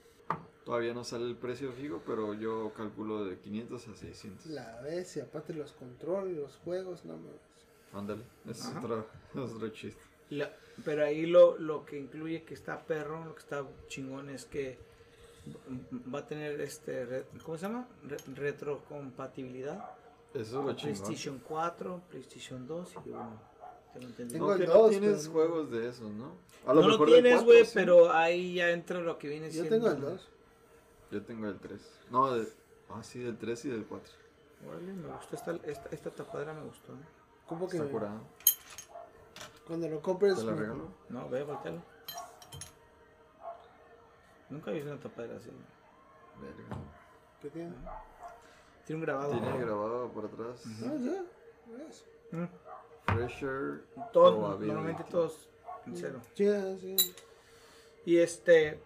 Todavía no sale el precio fijo, pero yo calculo de 500 a 600. La vez, y aparte los controles, los juegos, no me Ándale, es otro, es otro chiste. La- pero ahí lo, lo que incluye que está perro, lo que está chingón es que va a tener este, ¿cómo se llama? Re- retrocompatibilidad. Eso es lo chingón. PlayStation 4, PlayStation 2 y 1. Tengo No, el que no dos, tienes pero no- juegos de esos, ¿no? A No lo mejor del tienes, güey, sí. pero ahí ya entra lo que viene Yo siendo. tengo el 2. Yo tengo el 3. No, de- Ah, sí, del 3 y del 4. Órale, me gustó esta, esta, esta tapadera, me gustó. ¿eh? ¿Cómo que Está curada. cuando lo compres? ¿Te la regalo? No, ve, voltealo. Nunca he visto una tapadera así. Verga. ¿Qué tiene? Tiene un grabado. Tiene grabado por atrás. Ah, ya. ¿ves? Mm. Pressure. Todos, probability. normalmente todos en cero. Sí, ah, sí. Y este.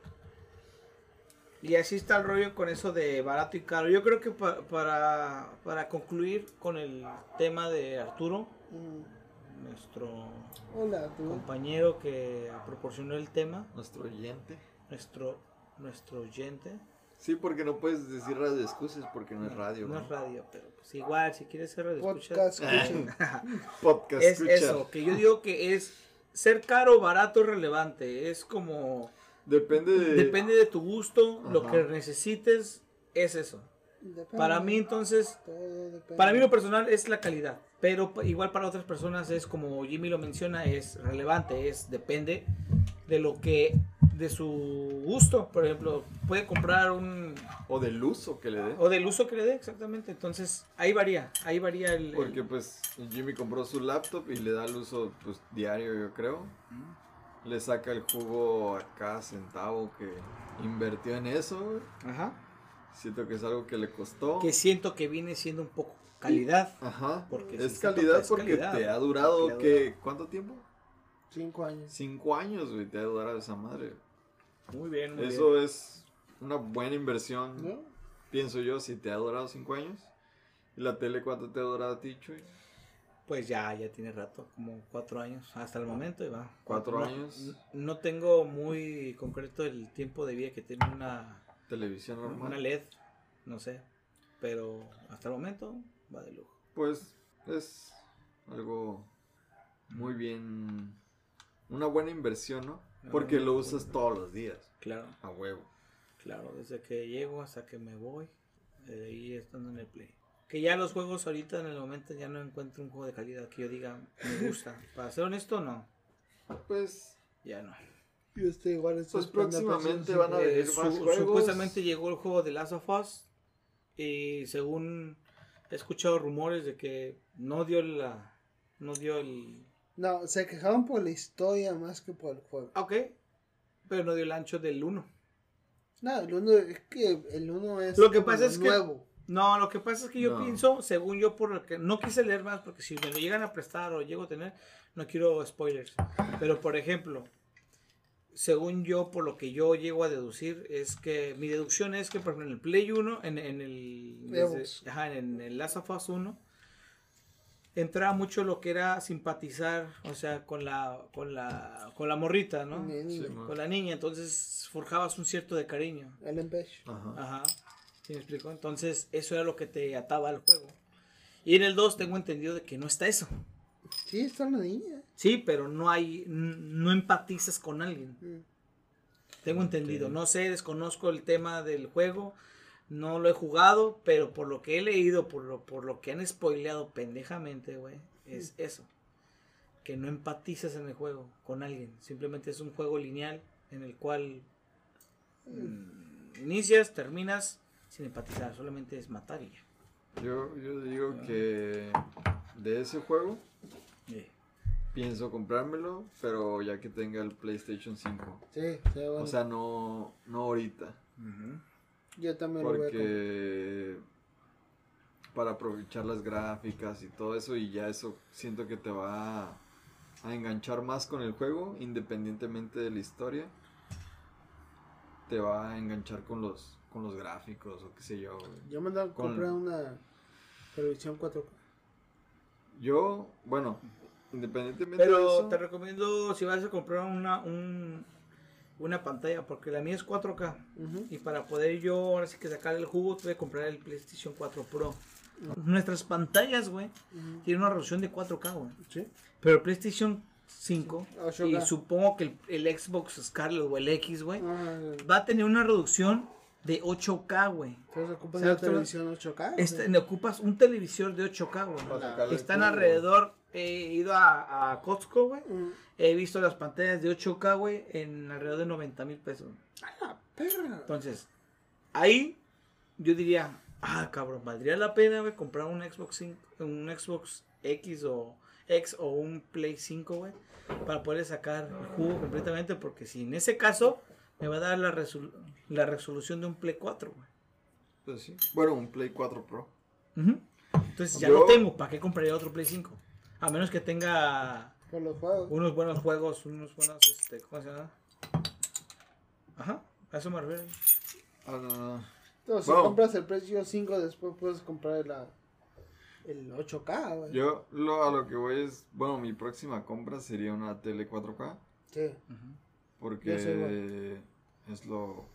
Y así está el rollo con eso de barato y caro. Yo creo que pa- para, para concluir con el tema de Arturo, Mm. nuestro Hola, compañero que proporcionó el tema, Nuestro oyente. nuestro, nuestro oyente. Sí, porque no puedes decir radio excusas porque no es radio. No ¿no? es radio, pero pues igual, si quieres ser radio Podcast, escuchen. Podcast. es escucha. eso, que yo digo que es ser caro barato relevante. Es como. Depende de. Depende de tu gusto, lo Ajá. que necesites es eso. Depende. Para mí entonces, para mí lo personal es la calidad, pero igual para otras personas es como Jimmy lo menciona, es relevante, es depende de lo que, de su gusto, por ejemplo, puede comprar un, O del uso que le dé. o del uso que le dé exactamente, entonces ahí varía, ahí varía el... el- Porque pues Jimmy compró su laptop y le da el uso pues diario yo creo. Le saca el jugo a cada centavo que invirtió en eso. Ajá. Siento que es algo que le costó. Que siento que viene siendo un poco calidad. Ajá. Porque es calidad que es porque calidad, te ha durado que ¿cuánto tiempo? Cinco años. Cinco años, güey, te ha durado esa madre. Muy bien, muy Eso bien. es una buena inversión, ¿No? pienso yo, si te ha durado cinco años. ¿Y la tele cuánto te ha durado a ti, Chuy? Pues ya, ya tiene rato, como cuatro años hasta el momento y va. ¿Cuatro No- años? No tengo muy concreto el tiempo de vida que tiene una, Televisión normal. una LED, no sé, pero hasta el momento va de lujo. Pues es algo muy bien, una buena inversión, ¿no? Una Porque lo usas todos los días, Claro, a huevo. claro, desde que llego hasta que me voy, de ahí estando en el play. Que ya los juegos ahorita en el momento ya no encuentro un juego de calidad que yo diga me gusta. Para ser honesto, no, Pues, ya no. Yo estoy igual. estoy pues próximamente van a Eh, venir su- más juegos. Supuestamente llegó el juego de Last of Us y según he escuchado rumores de que no dio la no dio el No, se quejaban por la historia más que por el juego. ah, ok pero no dio el ancho del 1 No, el uno es que el uno es Lo que pasa es que- nuevo. no lo que pasa es que yo No. pienso según yo por lo que no quise leer más porque si me lo llegan a prestar o llego a tener no quiero spoilers pero por ejemplo según yo por lo que yo llego a deducir es que mi deducción es que por ejemplo en el Play 1 en, en el Xbox. ajá, en el Last of Us 1 entraba mucho lo que era simpatizar, o sea, con la con la con la morrita, ¿no? Sí. Con la niña, entonces forjabas un cierto de cariño. Ellen Page. Ajá. Ajá. ¿Sí me explico? Entonces, eso era lo que te ataba al juego. Y en el 2 tengo entendido de que no está eso. Sí, está la niña. Sí, pero no hay n- no empatizas con alguien. Mm. Tengo entendido, no sé, desconozco el tema del juego, no lo he jugado, pero por lo que he leído, por lo, por lo que han spoileado pendejamente, güey, es eso. Que no empatizas en el juego con alguien, simplemente es un juego lineal en el cual mm, inicias, terminas sin empatizar, solamente es matar y ya. Yo, yo digo que de ese juego pienso comprármelo, pero ya que tenga el PlayStation 5. Sí, se va O sea, no, no ahorita. Yo también lo voy a comprar. Porque para aprovechar las gráficas y todo eso y ya eso siento que te va a, a enganchar más con el juego independientemente de la historia. Te va a enganchar con los con los gráficos o qué sé yo. güey. Yo me andaba a Con- comprar una televisión 4K. Yo, bueno, independientemente de Pero eso, te recomiendo si vas a comprar una, un- una pantalla, porque la mía es 4K. Ujú. Y para poder yo ahora sí que sacar el jugo, tuve que comprar el PlayStation 4 Pro. Nuestras pantallas, güey, Ujú. tienen una resolución de 4K, güey. Sí. Pero el PlayStation 5 8K. y supongo que el, el Xbox Scarlet o el X, güey, Ah, va a tener una reducción de 8K, güey. entonces ocupas O sea, una televisión 8K. Este, le ocupas un televisor de 8K, güey. Están alrededor, he ido a, a Costco, güey. Mm. He visto las pantallas de 8K, güey, en alrededor de 90 mil pesos. ¡A la perra! Entonces, ahí yo diría, ah, cabrón, valdría la pena, güey, comprar un Xbox 5, un Xbox X o X o un Play 5, güey, para poder sacar el jugo completamente, porque si en ese caso me va a dar la, resol- la resolución de un Play 4, güey. Pues sí. Bueno, un Play 4 Pro. Entonces ya Yo- lo tengo, ¿para qué compraría otro Play 5? A menos que tenga Por los juegos. unos buenos juegos, unos buenos, este, ¿cómo se llama? Ajá, a eso me refiero. Ah, Entonces, si compras el precio 5, después puedes comprar la, el 8K, güey. yo lo, a lo que voy es, bueno, mi próxima compra sería una tele 4K. Sí, Porque Yo soy igual. es lo,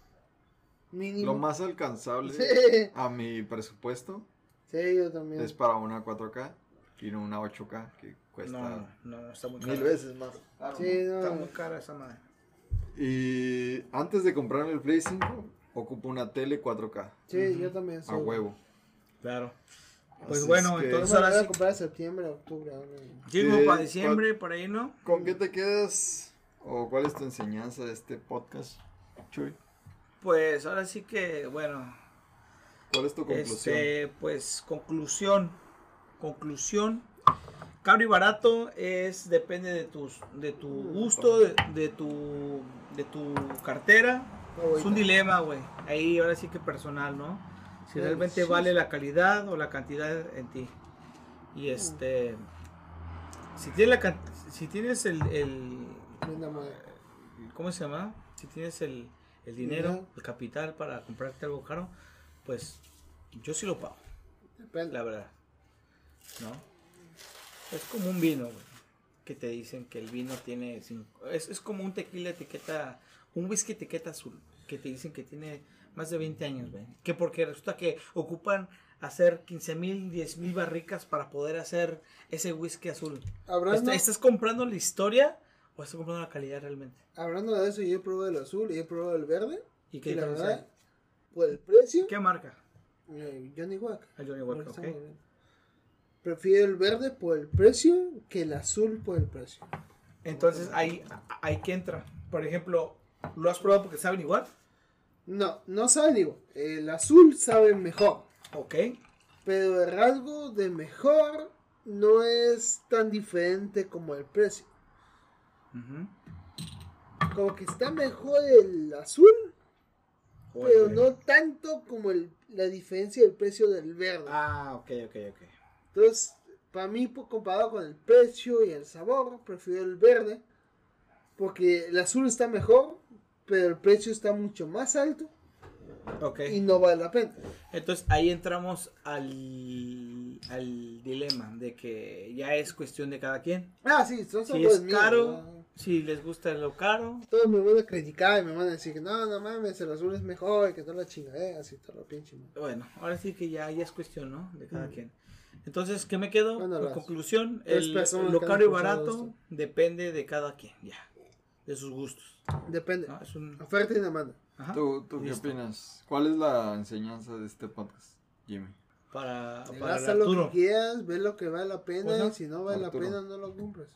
mínimo. lo más alcanzable Sí, a mi presupuesto. sí, yo también. Es para una 4K y no una 8K que cuesta No, no, está muy mil veces más. Sí, ¿no? Está muy cara esa madre. Y antes de comprarme el Play 5, ocupo una tele 4K. Sí, yo también. A soy- huevo. Claro. Pues Así bueno, que- entonces ahora voy a sí. comprar en septiembre, octubre. como Eh, para diciembre, por ahí, ¿no? ¿Con qué te quedas? ¿O cuál es tu enseñanza de este podcast, Chuy? Pues ahora sí que, bueno, ¿Cuál es tu conclusión? este, pues conclusión, conclusión. Caro y barato es depende de tus, de tu gusto, de, de tu, de tu cartera. Es un dilema, güey. Ahí ahora sí que personal, ¿no? Si realmente sí. vale la calidad o la cantidad en ti. Y este, si tienes la, si tienes el. ¿cómo se llama? Si tienes el, el dinero, Dinero. el capital para comprarte algo caro, pues yo sí lo pago, Depende. la verdad. ¿No? Es como un vino, güey, que te dicen que el vino tiene cinco- es, es como un tequila etiqueta, un whisky etiqueta azul, que te dicen que tiene más de 20 años, güey. Que porque resulta que ocupan hacer 15 mil, 10 mil barricas para poder hacer ese whisky azul. Hablando, ¿Est- ¿Estás comprando la historia o estás comprando la calidad realmente? hablando de eso, yo he probado el azul y he probado el verde. ¿Y Y qué la verdad, por el precio, hay? ¿Qué marca? eh, Johnny Walker. El Johnny Ahorita ok. Prefiero el verde por el precio que el azul por el precio. Entonces ahí, ahí que entra. Por ejemplo, ¿lo has probado porque saben igual? No, no sabe, digo, el azul sabe mejor. Ok. Pero el rasgo de mejor no es tan diferente como el precio. Como que está mejor el azul, pero no tanto como el, la diferencia del precio del verde. Ah, ok, ok, ok. Entonces, para mí, pues, comparado con el precio y el sabor, prefiero el verde. Porque el azul está mejor, pero el precio está mucho más alto Ok. y no vale la pena. Entonces ahí entramos al, al dilema de que ya es cuestión de cada quien. Ah, sí, son Si es míos, caro, ¿no? si les gusta lo caro. Todos me van a criticar y me van a decir que no, no mames, el azul es mejor y que toda la chingadera, así toda la pinche. Bueno, ahora sí que ya, ya es cuestión, ¿no? De cada Mm. quien. Entonces, ¿qué me quedo? Bueno, en conclusión, el, lo caro y barato esto. depende de cada quien, ya. De sus gustos. Depende. ¿no? Es un... Oferta y demanda. Ajá. ¿Tú, tú qué opinas? ¿Cuál es la enseñanza de este podcast, Jimmy? Para, para lo que quieras, ve lo que vale la pena Ajá. y si no vale Arturo. la pena no lo compras.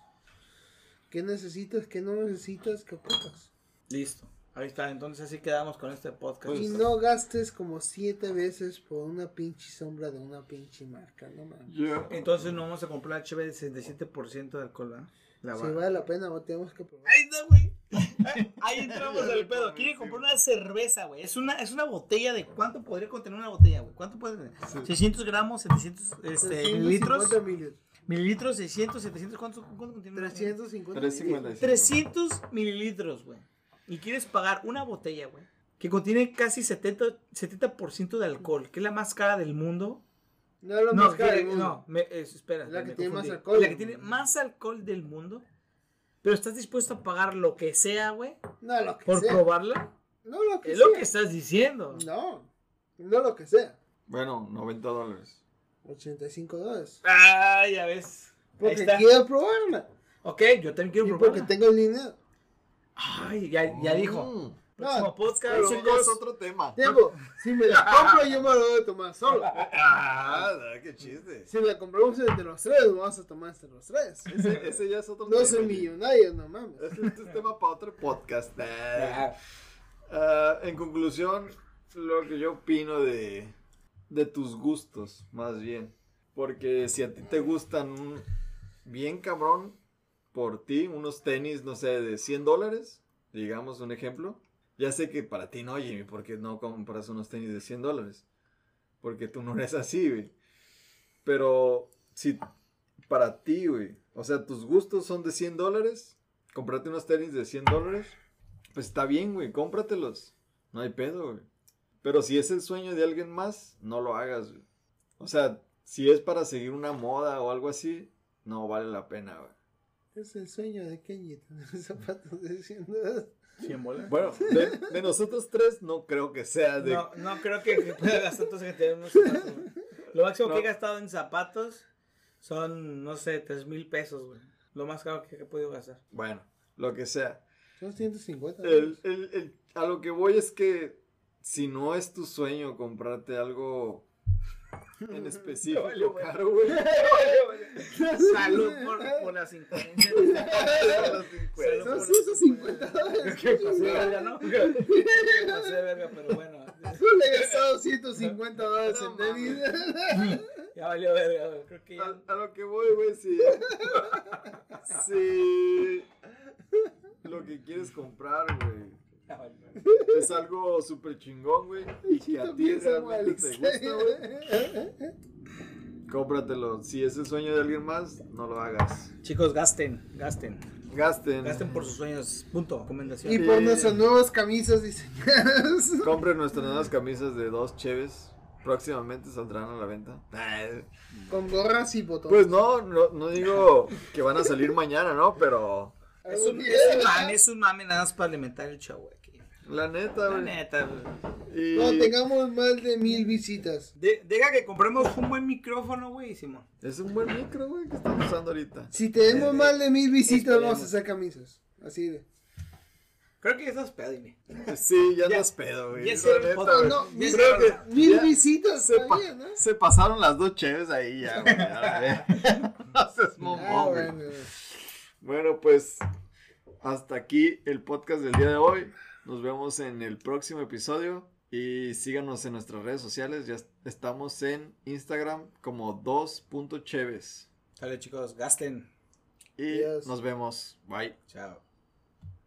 ¿Qué necesitas? ¿Qué no necesitas? ¿Qué ocupas? Listo. Ahí está. Entonces así quedamos con este podcast. Pues y no gastes como siete veces por una pinche sombra de una pinche marca, no mames. Entonces no vamos a comprar HB de 67% de alcohol, ¿verdad? La Si vale la pena, no tenemos que probar. Ahí está, güey. Ahí- entramos al pedo. Quiere comprar una cerveza, güey. Es una, es una botella de. ¿Cuánto podría contener una botella, güey? ¿Cuánto puede tener? Sí. 600 gramos, 700 este, 350 mililitros. mililitros. Mililitros, 600, 700. ¿Cuánto, cuánto contiene? una botella? 350 355. mililitros. 300 mililitros, güey. Y quieres pagar una botella, güey. Que contiene casi 70, 70% de alcohol. Que es la más cara del mundo. No es lo No, más que- del mundo. no, me- es- espera. La que me tiene más confundí. alcohol La que tiene más alcohol del mundo. Pero estás dispuesto a pagar lo que sea, güey. No, lo que Por sea. probarla. No lo que Es sea. lo que estás diciendo. No, no lo que sea. bueno, 90 dólares. 85 dólares. Ah, ya ves. Porque quiero probarla. Ok, yo también quiero Y probarla. porque tengo el dinero. Ay, ya, ya dijo. Mm, Próximo No, podcast, ya chicos. es otro tema. Tiempo, si me la compro yo me lo voy a tomar solo. Ah, qué chiste. Si la compramos entre los tres, vamos a tomar entre los tres. Ese, ese ya es otro No tema. soy millonario, no mames. Este, este es tema para otro podcast. Ah, Ah, en conclusión, lo que yo opino de, de tus gustos, más bien. Porque si a ti te gustan bien cabrón por ti, unos tenis, no sé, de 100 dólares, digamos un ejemplo. Ya sé que para ti no, Jimmy, porque no compras unos tenis de 100 dólares. Porque tú no eres así, güey. Pero si para ti, güey, o sea, tus gustos son de 100 dólares, comprarte unos tenis de 100 dólares, pues está bien, güey, cómpratelos. No hay pedo, güey. Pero si es el sueño de alguien más, no lo hagas, güey. O sea, si es para seguir una moda o algo así, no vale la pena, güey. Es el sueño de Kenji tener zapatos de 100 dólares. 100 bolas. Bueno, de, de nosotros tres no creo que sea de... No, no creo que, que pueda gastar tanto que zapatos, güey. Lo máximo No. que he gastado en zapatos son, no sé, 3 mil pesos, güey. Lo más caro que he podido gastar. Bueno, lo que sea. Son 150 El, dólares. el- el- a lo que voy es que si no es tu sueño comprarte algo en específico caro, güey. Salud por, por las incoherencias. este Son 150 dólares. ¿Qué pasé de verga, no? ¿Qué pasé de verga, pero bueno. Le he gastado 150 dólares en tenis. Ya valió verga, güey. Creo que ya. A, a lo que voy, güey, si... si... Lo que quieres comprar, güey. Es algo súper chingón, güey. Y que a ti realmente te gusta, güey. Cómpratelo. Si es el sueño de alguien más, no lo hagas. Chicos, gasten, gasten. Gasten. Gasten por sus sueños. Punto. Y Recomendación. por Sí. nuestras nuevas camisas diseñadas. Compren nuestras nuevas camisas de dos cheves. Próximamente saldrán a la venta. Con gorras y botones. Pues no, no, no digo que van a salir mañana, ¿no? Pero Es un, es un mame, es un mame nada más para alimentar el show, güey. La neta, La güey. neta, güey. Y Cuando tengamos más de mil visitas. De- deja que compremos un buen micrófono, güey, Simón. es un buen micro, güey, que estamos usando ahorita. Si tenemos más de mil visitas, Esperemos. vamos a hacer camisas. Así de. Creo que ya estás pedo, dime. Sí, ya Ya- no es pedo, güey. ya La neta, güey. no, Ya mil- Creo que Mil ya visitas, se, bien, ¿no? se pasaron las dos cheves ahí ya, güey. ya, güey. No seas mamón, Ah, güey. bueno. Bueno, pues hasta aquí el podcast del día de hoy. Nos vemos en el próximo episodio y síganos en nuestras redes sociales. Ya estamos en Instagram como 2.cheves. Sale, chicos, gasten. Y Adiós. nos vemos. Bye. Chao.